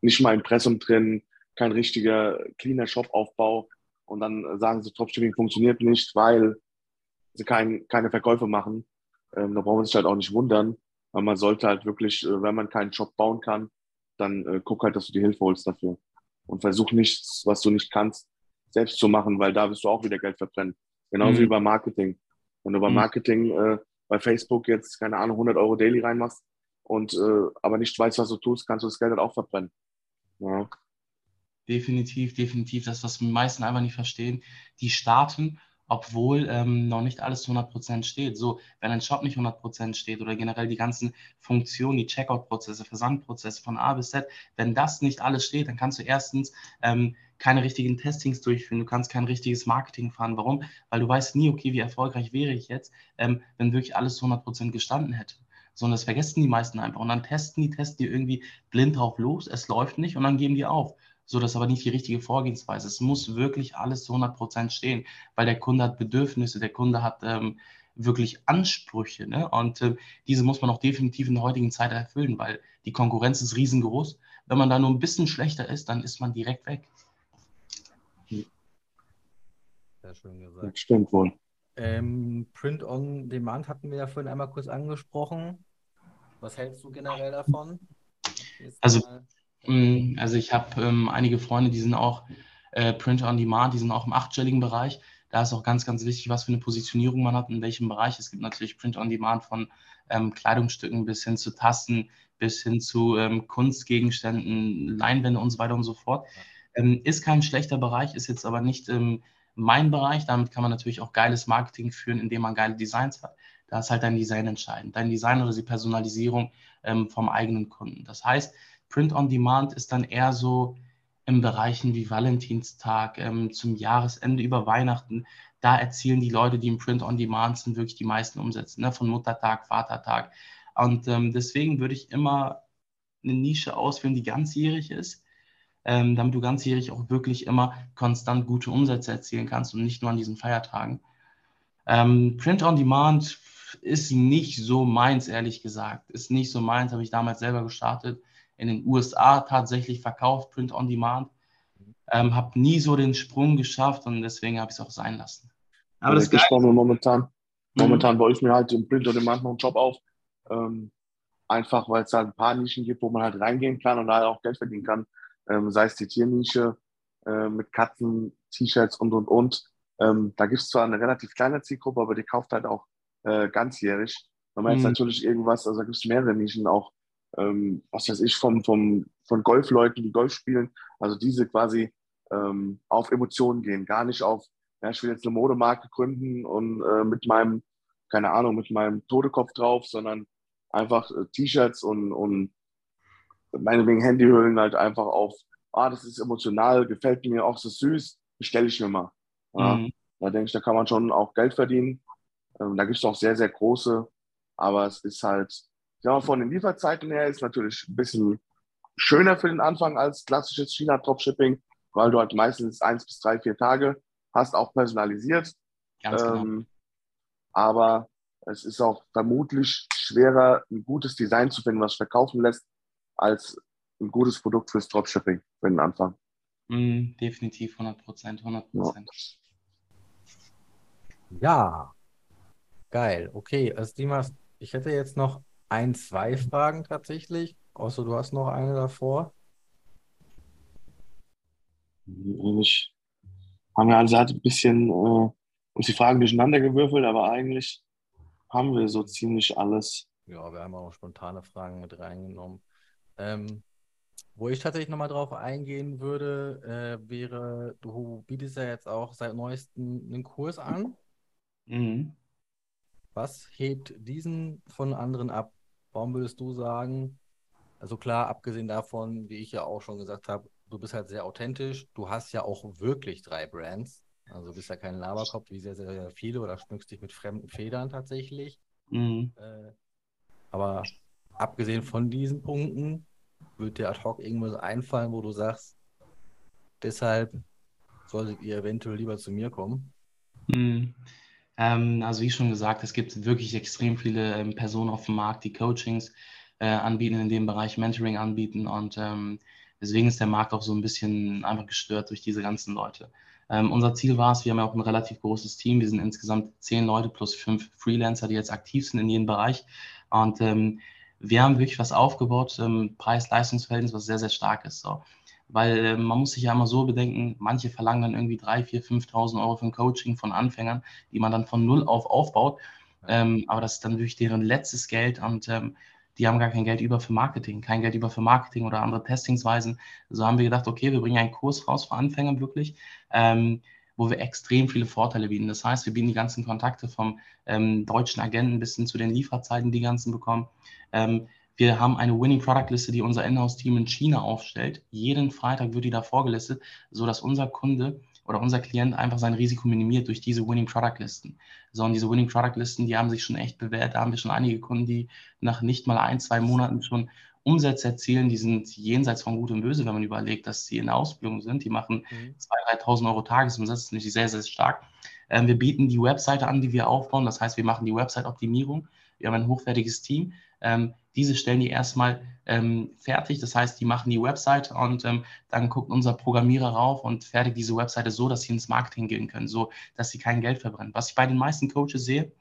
nicht mal Impressum drin, kein richtiger cleaner Shopaufbau und dann sagen sie, Dropshipping funktioniert nicht, weil sie kein, keine Verkäufe machen. Ähm, da brauchen wir sich halt auch nicht wundern, weil man sollte halt wirklich, äh, wenn man keinen Shop bauen kann, dann äh, guck halt, dass du die Hilfe holst dafür. Und versuch nichts, was du nicht kannst, selbst zu machen, weil da wirst du auch wieder Geld verbrennen. Genauso mhm. wie beim Marketing. Wenn du beim mhm. Marketing äh, bei Facebook jetzt, keine Ahnung, 100 Euro Daily reinmachst und äh, aber nicht weißt, was du tust, kannst du das Geld halt auch verbrennen. Ja. Definitiv, definitiv. Das, was die meisten einfach nicht verstehen. Die starten, obwohl ähm, noch nicht alles zu 100% steht. So, wenn ein Shop nicht 100% steht oder generell die ganzen Funktionen, die Checkout-Prozesse, Versandprozesse von A bis Z, wenn das nicht alles steht, dann kannst du erstens ähm, keine richtigen Testings durchführen, du kannst kein richtiges Marketing fahren. Warum? Weil du weißt nie, okay, wie erfolgreich wäre ich jetzt, ähm, wenn wirklich alles zu 100% gestanden hätte. Sondern das vergessen die meisten einfach. Und dann testen die, testen die irgendwie blind drauf los, es läuft nicht und dann geben die auf. So, das ist aber nicht die richtige Vorgehensweise. Es muss wirklich alles zu 100% stehen, weil der Kunde hat Bedürfnisse, der Kunde hat ähm, wirklich Ansprüche. Ne? Und äh, diese muss man auch definitiv in der heutigen Zeit erfüllen, weil die Konkurrenz ist riesengroß. Wenn man da nur ein bisschen schlechter ist, dann ist man direkt weg. Sehr schön gesagt. Das stimmt wohl. Ähm, Print on Demand hatten wir ja vorhin einmal kurz angesprochen. Was hältst du generell davon? Also, mm, also ich habe ähm, einige Freunde, die sind auch äh, Print on Demand, die sind auch im achtstelligen Bereich. Da ist auch ganz, ganz wichtig, was für eine Positionierung man hat, in welchem Bereich. Es gibt natürlich Print on Demand von ähm, Kleidungsstücken bis hin zu Tassen, bis hin zu ähm, Kunstgegenständen, Leinwände und so weiter und so fort. Ähm, ist kein schlechter Bereich, ist jetzt aber nicht ähm, mein Bereich. Damit kann man natürlich auch geiles Marketing führen, indem man geile Designs hat. Da ist halt dein Design entscheidend. Dein Design oder die Personalisierung ähm, vom eigenen Kunden. Das heißt, Print on Demand ist dann eher so in Bereichen wie Valentinstag, ähm, zum Jahresende über Weihnachten. Da erzielen die Leute, die im Print on Demand sind, wirklich die meisten Umsätze, ne? von Muttertag, Vatertag. Und ähm, deswegen würde ich immer eine Nische auswählen, die ganzjährig ist ähm, damit du ganzjährig auch wirklich immer konstant gute Umsätze erzielen kannst und nicht nur an diesen Feiertagen. Ähm, Print on Demand ist nicht so meins, ehrlich gesagt. Ist nicht so meins, habe ich damals selber gestartet. In den USA tatsächlich verkauft, Print on Demand. Ähm, habe nie so den Sprung geschafft und deswegen habe ich es auch sein lassen. Aber das mir momentan, mhm. momentan baue ich mir halt im Print on Demand noch einen Job auf. Ähm, einfach weil es halt ein paar Nischen gibt, wo man halt reingehen kann und da auch Geld verdienen kann ähm, sei es die Tiernische äh, mit Katzen, T-Shirts und, und, und. Ähm, da gibt es zwar eine relativ kleine Zielgruppe, aber die kauft halt auch äh, ganzjährig. Wenn man mhm. jetzt natürlich irgendwas, also da gibt es mehrere Nischen auch, ähm, was weiß ich, vom, vom, von Golfleuten, die Golf spielen, also diese quasi ähm, auf Emotionen gehen, gar nicht auf, ja, ich will jetzt eine Modemarke gründen und äh, mit meinem, keine Ahnung, mit meinem Todekopf drauf, sondern einfach äh, T-Shirts und, und meinetwegen Handyhüllen halt einfach auf, ah, das ist emotional, gefällt mir auch so süß, bestelle ich mir mal. Ja, mhm. Da denke ich, da kann man schon auch Geld verdienen. Ähm, da gibt es auch sehr, sehr große, aber es ist halt, ja, von den Lieferzeiten her ist natürlich ein bisschen schöner für den Anfang als klassisches China-Dropshipping, weil du halt meistens eins bis drei, vier Tage hast, auch personalisiert. Ganz genau. Ähm, aber es ist auch vermutlich schwerer, ein gutes Design zu finden, was verkaufen lässt, als ein gutes Produkt fürs Dropshipping für den Anfang. Mm, definitiv 100 Prozent, 100 Prozent. Ja. ja. geil. Okay, also Dimas, ich hätte jetzt noch ein, zwei Fragen tatsächlich, außer du hast noch eine davor. Eigentlich haben wir also halt ein bisschen äh, uns die Fragen durcheinander gewürfelt, aber eigentlich haben wir so ziemlich alles. Ja, wir haben auch spontane Fragen mit reingenommen. Ähm, wo ich tatsächlich nochmal drauf eingehen würde, äh, wäre, du bietest ja jetzt auch seit neuestem einen Kurs an. Mhm. Was hebt diesen von anderen ab? Warum würdest du sagen, also klar, abgesehen davon, wie ich ja auch schon gesagt habe, du bist halt sehr authentisch. Du hast ja auch wirklich drei Brands. Also du bist ja kein Laberkopf wie sehr, sehr, sehr viele oder schmückst dich mit fremden Federn tatsächlich. Mhm. Äh, aber abgesehen von diesen Punkten, wird dir ad hoc irgendwas einfallen, wo du sagst, deshalb solltet ihr eventuell lieber zu mir kommen? Mhm. Ähm, also wie schon gesagt, es gibt wirklich extrem viele ähm, Personen auf dem Markt, die Coachings äh, anbieten, in dem Bereich Mentoring anbieten und ähm, deswegen ist der Markt auch so ein bisschen einfach gestört durch diese ganzen Leute. Ähm, unser Ziel war es, wir haben ja auch ein relativ großes Team, wir sind insgesamt zehn Leute plus fünf Freelancer, die jetzt aktiv sind in jedem Bereich und ähm, wir haben wirklich was aufgebaut, ähm, Preis-Leistungs-Verhältnis, was sehr, sehr stark ist. So. Weil äh, man muss sich ja immer so bedenken, manche verlangen dann irgendwie 3.000, 4.000, 5.000 Euro für ein Coaching von Anfängern, die man dann von null auf aufbaut. Ähm, aber das ist dann wirklich deren letztes Geld und ähm, die haben gar kein Geld über für Marketing, kein Geld über für Marketing oder andere Testingsweisen. So haben wir gedacht, okay, wir bringen einen Kurs raus für Anfänger wirklich, ähm, wo wir extrem viele Vorteile bieten. Das heißt, wir bieten die ganzen Kontakte vom ähm, deutschen Agenten bis hin zu den Lieferzeiten, die ganzen bekommen. Ähm, wir haben eine Winning Product Liste, die unser Inhouse-Team in China aufstellt. Jeden Freitag wird die da vorgelistet, sodass unser Kunde oder unser Klient einfach sein Risiko minimiert durch diese Winning Product Listen. So, und diese Winning Product Listen, die haben sich schon echt bewährt. Da haben wir schon einige Kunden, die nach nicht mal ein, zwei Monaten schon Umsätze erzielen, die sind jenseits von Gut und Böse, wenn man überlegt, dass sie in der Ausbildung sind. Die machen mhm. 2.000, 3.000 Euro Tagesumsatz, das ist natürlich sehr, sehr stark. Ähm, wir bieten die Webseite an, die wir aufbauen. Das heißt, wir machen die Website-Optimierung. Wir haben ein hochwertiges Team. Ähm, diese stellen die erstmal ähm, fertig. Das heißt, die machen die Website und ähm, dann guckt unser Programmierer rauf und fertigt diese Webseite so, dass sie ins Marketing gehen können, so dass sie kein Geld verbrennen. Was ich bei den meisten Coaches sehe,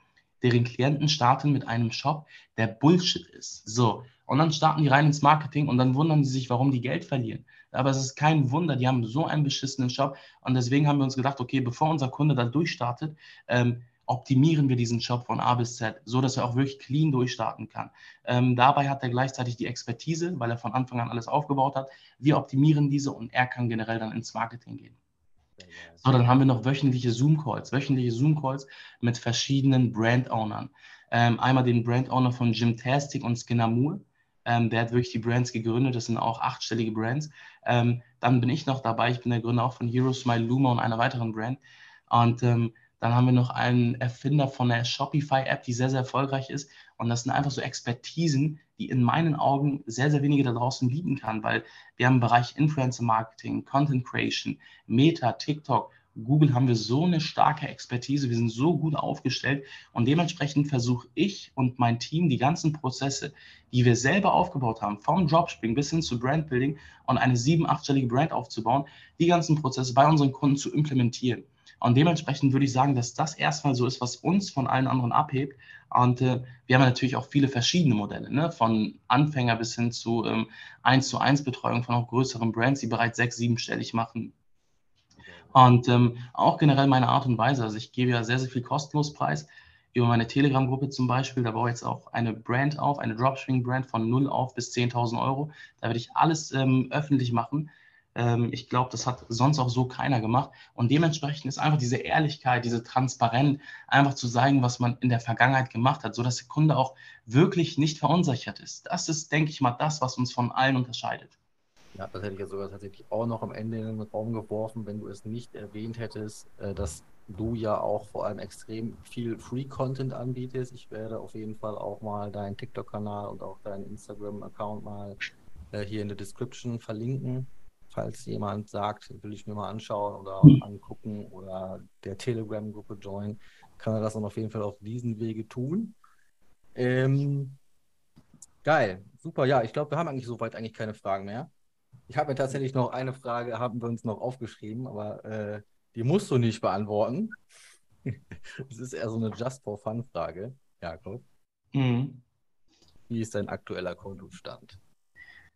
deren Klienten starten mit einem Shop, der Bullshit ist. So. Und dann starten die rein ins Marketing und dann wundern sie sich, warum die Geld verlieren. Aber es ist kein Wunder, die haben so einen beschissenen Shop. Und deswegen haben wir uns gedacht, okay, bevor unser Kunde da durchstartet, ähm, optimieren wir diesen Shop von A bis Z, so dass er auch wirklich clean durchstarten kann. Ähm, dabei hat er gleichzeitig die Expertise, weil er von Anfang an alles aufgebaut hat. Wir optimieren diese und er kann generell dann ins Marketing gehen. So, dann haben wir noch wöchentliche Zoom-Calls, wöchentliche Zoom-Calls mit verschiedenen Brand-Ownern. Ähm, einmal den Brand-Owner von Gymtastic und Skinamur. Ähm, der hat wirklich die Brands gegründet, das sind auch achtstellige Brands. Ähm, dann bin ich noch dabei, ich bin der Gründer auch von Hero Smile Luma und einer weiteren Brand. Und ähm, dann haben wir noch einen Erfinder von der Shopify-App, die sehr, sehr erfolgreich ist. Und das sind einfach so Expertisen, die in meinen Augen sehr, sehr wenige da draußen bieten kann, weil wir haben im Bereich Influencer-Marketing, Content Creation, Meta, TikTok, Google haben wir so eine starke Expertise, wir sind so gut aufgestellt und dementsprechend versuche ich und mein Team die ganzen Prozesse, die wir selber aufgebaut haben, vom Dropshipping bis hin zu Brandbuilding und eine sieben-, achtstellige Brand aufzubauen, die ganzen Prozesse bei unseren Kunden zu implementieren. Und dementsprechend würde ich sagen, dass das erstmal so ist, was uns von allen anderen abhebt. Und äh, wir haben natürlich auch viele verschiedene Modelle, ne? von Anfänger bis hin zu ähm, 1 zu 1 Betreuung von auch größeren Brands, die bereits sechs, siebenstellig machen. Und ähm, auch generell meine Art und Weise. Also ich gebe ja sehr, sehr viel kostenlos preis über meine Telegram-Gruppe zum Beispiel. Da baue ich jetzt auch eine Brand auf, eine Dropshipping-Brand von 0 auf bis 10.000 Euro. Da werde ich alles ähm, öffentlich machen. Ähm, ich glaube, das hat sonst auch so keiner gemacht. Und dementsprechend ist einfach diese Ehrlichkeit, diese Transparenz, einfach zu zeigen, was man in der Vergangenheit gemacht hat, sodass der Kunde auch wirklich nicht verunsichert ist. Das ist, denke ich mal, das, was uns von allen unterscheidet. Ja, das hätte ich ja sogar tatsächlich auch noch am Ende in den Raum geworfen, wenn du es nicht erwähnt hättest, äh, dass du ja auch vor allem extrem viel Free-Content anbietest. Ich werde auf jeden Fall auch mal deinen TikTok-Kanal und auch deinen Instagram-Account mal äh, hier in der Description verlinken falls jemand sagt, will ich mir mal anschauen oder angucken oder der Telegram-Gruppe join, kann er das dann auf jeden Fall auf diesen Wege tun. Ähm, geil, super. Ja, ich glaube, wir haben eigentlich soweit eigentlich keine Fragen mehr. Ich habe mir tatsächlich noch eine Frage, haben wir uns noch aufgeschrieben, aber äh, die musst du nicht beantworten. das ist eher so eine Just-for-Fun-Frage, Jakob. Mhm. Wie ist dein aktueller Kontostand?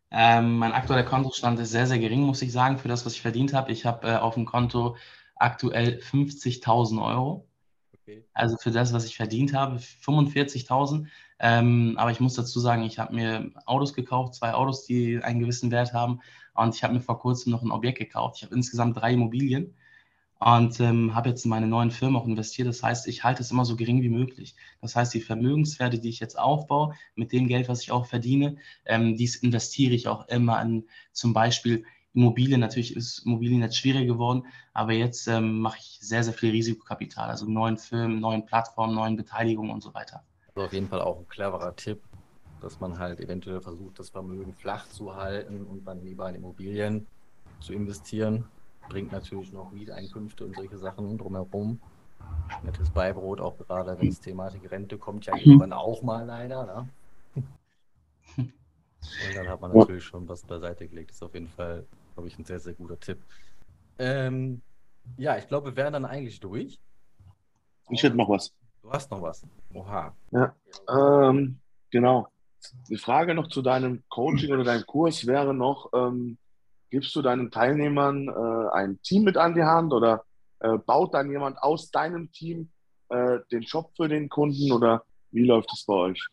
Ähm, mein aktueller Kontostand ist sehr, sehr gering, muss ich sagen, für das, was ich verdient habe. Ich habe äh, auf dem Konto aktuell 50.000 Euro. Okay. Also für das, was ich verdient habe, 45.000. Ähm, aber ich muss dazu sagen, ich habe mir Autos gekauft, zwei Autos, die einen gewissen Wert haben. Und ich habe mir vor kurzem noch ein Objekt gekauft. Ich habe insgesamt drei Immobilien und ähm, habe jetzt in meine neuen Firmen auch investiert. Das heißt, ich halte es immer so gering wie möglich. Das heißt, die Vermögenswerte, die ich jetzt aufbaue, mit dem Geld, was ich auch verdiene, ähm, dies investiere ich auch immer an zum Beispiel Immobilien. Natürlich ist Immobilien jetzt schwieriger geworden, aber jetzt ähm, mache ich sehr, sehr viel Risikokapital, also neuen Firmen, neuen Plattformen, neuen Beteiligungen und so weiter. Also auf jeden Fall auch ein cleverer Tipp, dass man halt eventuell versucht, das Vermögen flach zu halten und dann lieber in Immobilien zu investieren. Bringt natürlich noch Mieteinkünfte und solche Sachen drumherum. Nettes Beibrot, auch gerade wenn es Thematik Rente kommt, ja irgendwann auch mal leider. Ne? Und dann hat man natürlich schon was beiseite gelegt. Das ist auf jeden Fall, glaube ich, ein sehr, sehr guter Tipp. Ähm, ja, ich glaube, wir wären dann eigentlich durch. Ich hätte noch was. Du hast noch was. Oha. Ja, ähm, genau. Die Frage noch zu deinem Coaching oder deinem Kurs wäre noch, ähm, gibst du deinen Teilnehmern äh, ein Team mit an die Hand oder äh, baut dann jemand aus deinem Team äh, den Job für den Kunden oder wie läuft es bei euch?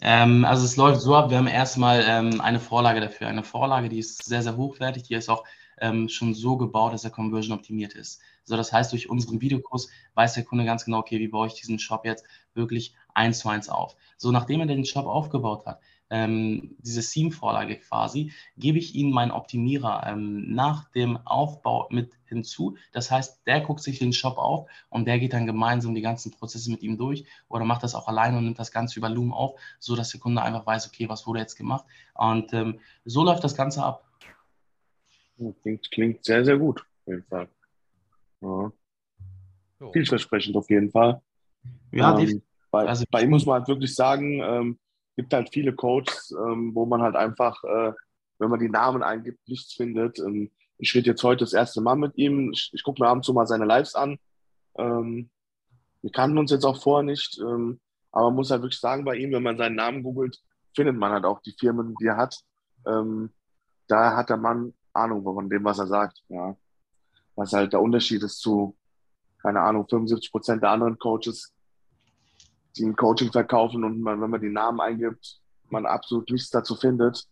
Ähm, also es läuft so ab, wir haben erstmal ähm, eine Vorlage dafür. Eine Vorlage, die ist sehr, sehr hochwertig, die ist auch ähm, schon so gebaut, dass er conversion optimiert ist. So, das heißt, durch unseren Videokurs weiß der Kunde ganz genau, okay, wie baue ich diesen Shop jetzt wirklich eins zu eins auf. So, nachdem er den Shop aufgebaut hat, ähm, diese Theme-Vorlage quasi, gebe ich Ihnen meinen Optimierer ähm, nach dem Aufbau mit hinzu. Das heißt, der guckt sich den Shop auf und der geht dann gemeinsam die ganzen Prozesse mit ihm durch oder macht das auch alleine und nimmt das Ganze über Loom auf, sodass der Kunde einfach weiß, okay, was wurde jetzt gemacht. Und ähm, so läuft das Ganze ab. Klingt, klingt sehr, sehr gut, auf jeden Fall. Ja. Vielversprechend auf jeden Fall. Ja, ähm, bei, also, bei ihm muss man halt wirklich sagen, ähm, gibt halt viele Coaches, ähm, wo man halt einfach, äh, wenn man die Namen eingibt, nichts findet. Ähm, ich rede jetzt heute das erste Mal mit ihm. Ich, ich gucke mir ab und zu mal seine Lives an. Ähm, wir kannten uns jetzt auch vorher nicht, ähm, aber man muss halt wirklich sagen, bei ihm, wenn man seinen Namen googelt, findet man halt auch die Firmen, die er hat. Ähm, da hat der Mann Ahnung von dem, was er sagt. Ja. Was halt der Unterschied ist zu, keine Ahnung, 75 Prozent der anderen Coaches, die ein Coaching verkaufen und man, wenn man die Namen eingibt, man absolut nichts dazu findet.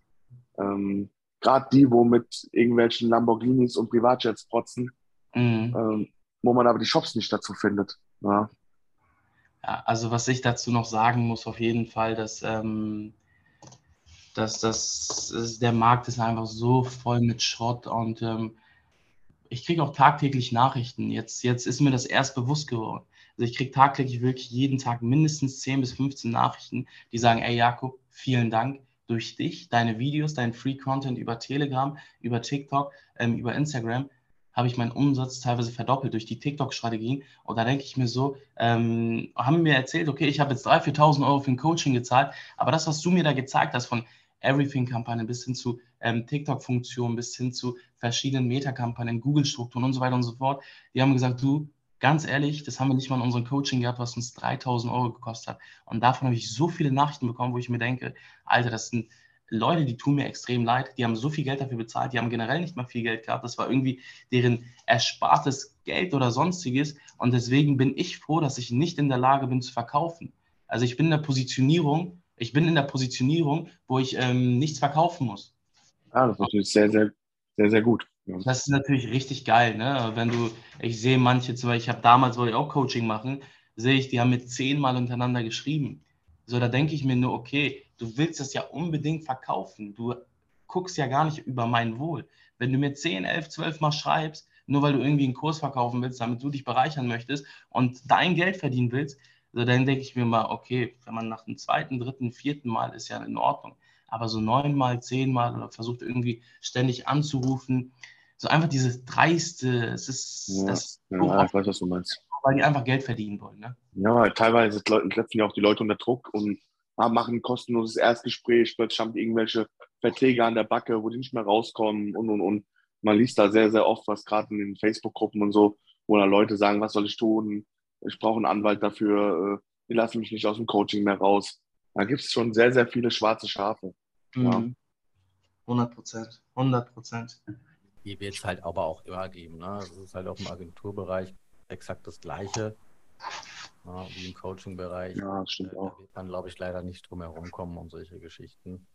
Ähm, Gerade die, wo mit irgendwelchen Lamborghinis und Privatjets protzen, mhm. ähm, wo man aber die Shops nicht dazu findet. Ja. ja. also was ich dazu noch sagen muss, auf jeden Fall, dass, ähm, dass, dass, der Markt ist einfach so voll mit Schrott und ähm, ich kriege auch tagtäglich Nachrichten. Jetzt, jetzt ist mir das erst bewusst geworden. Also ich kriege tagtäglich wirklich jeden Tag mindestens 10 bis 15 Nachrichten, die sagen, ey Jakob, vielen Dank. Durch dich, deine Videos, dein Free Content über Telegram, über TikTok, ähm, über Instagram, habe ich meinen Umsatz teilweise verdoppelt durch die TikTok-Strategien. Und da denke ich mir so, ähm, haben mir erzählt, okay, ich habe jetzt 3.000, 4.000 Euro für ein Coaching gezahlt, aber das, was du mir da gezeigt hast, von Everything-Kampagnen bis hin zu ähm, TikTok-Funktionen, bis hin zu verschiedenen Meta-Kampagnen, Google-Strukturen und so weiter und so fort, die haben gesagt, du, ganz ehrlich, das haben wir nicht mal in unserem Coaching gehabt, was uns 3000 Euro gekostet hat. Und davon habe ich so viele Nachrichten bekommen, wo ich mir denke, Alter, das sind Leute, die tun mir extrem leid, die haben so viel Geld dafür bezahlt, die haben generell nicht mal viel Geld gehabt, das war irgendwie deren erspartes Geld oder sonstiges. Und deswegen bin ich froh, dass ich nicht in der Lage bin zu verkaufen. Also ich bin in der Positionierung, ich bin in der Positionierung, wo ich ähm, nichts verkaufen muss. Ja, das ist natürlich sehr, sehr, sehr, sehr gut. Das ist natürlich richtig geil, ne? Wenn du, ich sehe manche, zum Beispiel, ich habe damals, wollte ich auch Coaching machen, sehe ich, die haben mit zehnmal untereinander geschrieben. So, da denke ich mir nur, okay, du willst das ja unbedingt verkaufen. Du guckst ja gar nicht über mein Wohl. Wenn du mir 10, 11, 12 Mal schreibst, nur weil du irgendwie einen Kurs verkaufen willst, damit du dich bereichern möchtest und dein Geld verdienen willst, so dann denke ich mir mal, okay, wenn man nach dem zweiten, dritten, vierten Mal ist ja in Ordnung. Aber so neunmal, zehnmal oder versucht irgendwie ständig anzurufen, so einfach dieses Dreiste, es ist, ja, das ja, ich weiß, was du meinst. Weil die einfach Geld verdienen wollen, ne? Ja, teilweise setzen ja auch die Leute unter Druck und machen ein kostenloses Erstgespräch, plötzlich haben die irgendwelche Verträge an der Backe, wo die nicht mehr rauskommen und und und. Man liest da sehr, sehr oft was, gerade in den Facebook-Gruppen und so, wo da Leute sagen, was soll ich tun? Ich brauche einen Anwalt dafür, äh, die lassen mich nicht aus dem Coaching mehr raus. Da gibt es schon sehr, sehr viele schwarze Schafe. Mhm. Ja. 100 Prozent. 100 Prozent. Die wird es halt aber auch immer geben. Ne? Das ist halt auch im Agenturbereich exakt das Gleiche. Ja, wie im Coaching-Bereich. Ja, stimmt äh, auch. Da wird man, glaube ich, leider nicht drum herum kommen um solche Geschichten.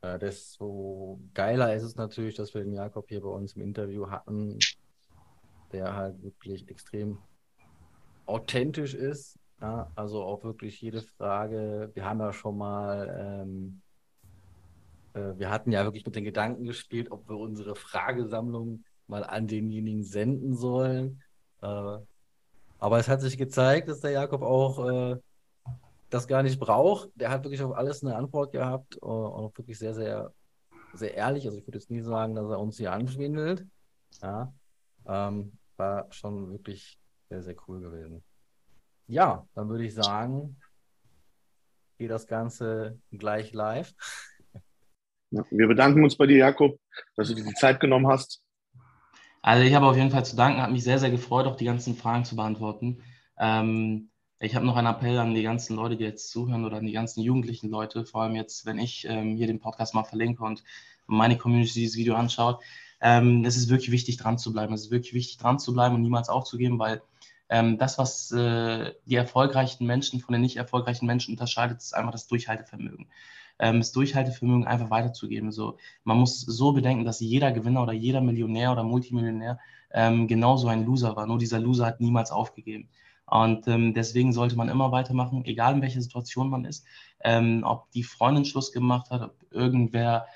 Äh, desto geiler ist es natürlich, dass wir den Jakob hier bei uns im Interview hatten, der halt wirklich extrem authentisch ist. Ja, also auch wirklich jede Frage. Wir haben ja schon mal, ähm, äh, wir hatten ja wirklich mit den Gedanken gespielt, ob wir unsere Fragesammlung mal an denjenigen senden sollen. Äh, aber es hat sich gezeigt, dass der Jakob auch äh, das gar nicht braucht. Der hat wirklich auf alles eine Antwort gehabt äh, und auch wirklich sehr, sehr, sehr ehrlich. Also ich würde jetzt nie sagen, dass er uns hier anschwindelt. Ja, ähm, war schon wirklich sehr, sehr cool gewesen. Ja, dann würde ich sagen, geht das Ganze gleich live. Ja, wir bedanken uns bei dir, Jakob, dass du dir die Zeit genommen hast. Also ich habe auf jeden Fall zu danken, hat mich sehr, sehr gefreut, auch die ganzen Fragen zu beantworten. Ähm, ich habe noch einen Appell an die ganzen Leute, die jetzt zuhören oder an die ganzen jugendlichen Leute, vor allem jetzt, wenn ich ähm, hier den Podcast mal verlinke und meine Community dieses Video anschaut. Ähm, es ist wirklich wichtig, dran zu bleiben. Es ist wirklich wichtig, dran zu bleiben und niemals aufzugeben, weil ähm, das, was äh, die erfolgreichen Menschen von den nicht erfolgreichen Menschen unterscheidet, ist einfach das Durchhaltevermögen. Ähm, das Durchhaltevermögen einfach weiterzugeben. So, man muss so bedenken, dass jeder Gewinner oder jeder Millionär oder Multimillionär ähm, genauso ein Loser war. Nur dieser Loser hat niemals aufgegeben. Und ähm, deswegen sollte man immer weitermachen, egal in welcher Situation man ist. Ähm, ob die Freundin Schluss gemacht hat, ob irgendwer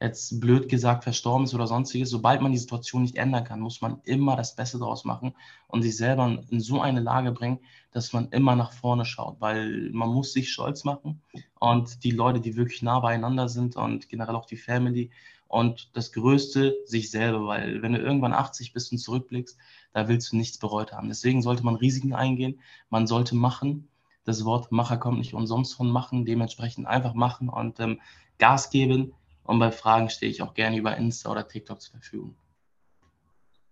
jetzt blöd gesagt verstorben ist oder sonstiges, sobald man die Situation nicht ändern kann, muss man immer das Beste daraus machen und sich selber in so eine Lage bringen, dass man immer nach vorne schaut, weil man muss sich stolz machen und die Leute, die wirklich nah beieinander sind und generell auch die Family und das Größte sich selber, weil wenn du irgendwann 80 bist und zurückblickst, da willst du nichts bereut haben. Deswegen sollte man Risiken eingehen, man sollte machen. Das Wort Macher kommt nicht umsonst von machen, dementsprechend einfach machen und ähm, Gas geben, und bei Fragen stehe ich auch gerne über Insta oder TikTok zur Verfügung.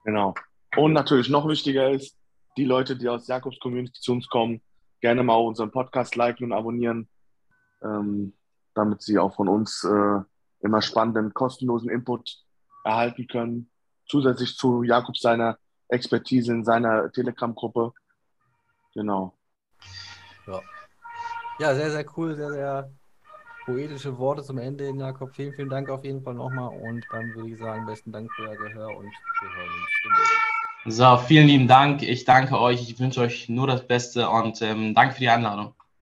Genau. Und natürlich noch wichtiger ist, die Leute, die aus Jakobs Community zu uns kommen, gerne mal unseren Podcast liken und abonnieren, ähm, damit sie auch von uns äh, immer spannenden, kostenlosen Input erhalten können. Zusätzlich zu Jakobs seiner Expertise in seiner Telegram-Gruppe. Genau. Ja. ja, sehr, sehr cool, sehr, sehr poetische Worte zum Ende Jakob. Vielen, vielen Dank auf jeden Fall nochmal und dann würde ich sagen, besten Dank für euer Gehör und wir hören uns. So, vielen lieben Dank. Ich danke euch. Ich wünsche euch nur das Beste und ähm, danke für die Einladung.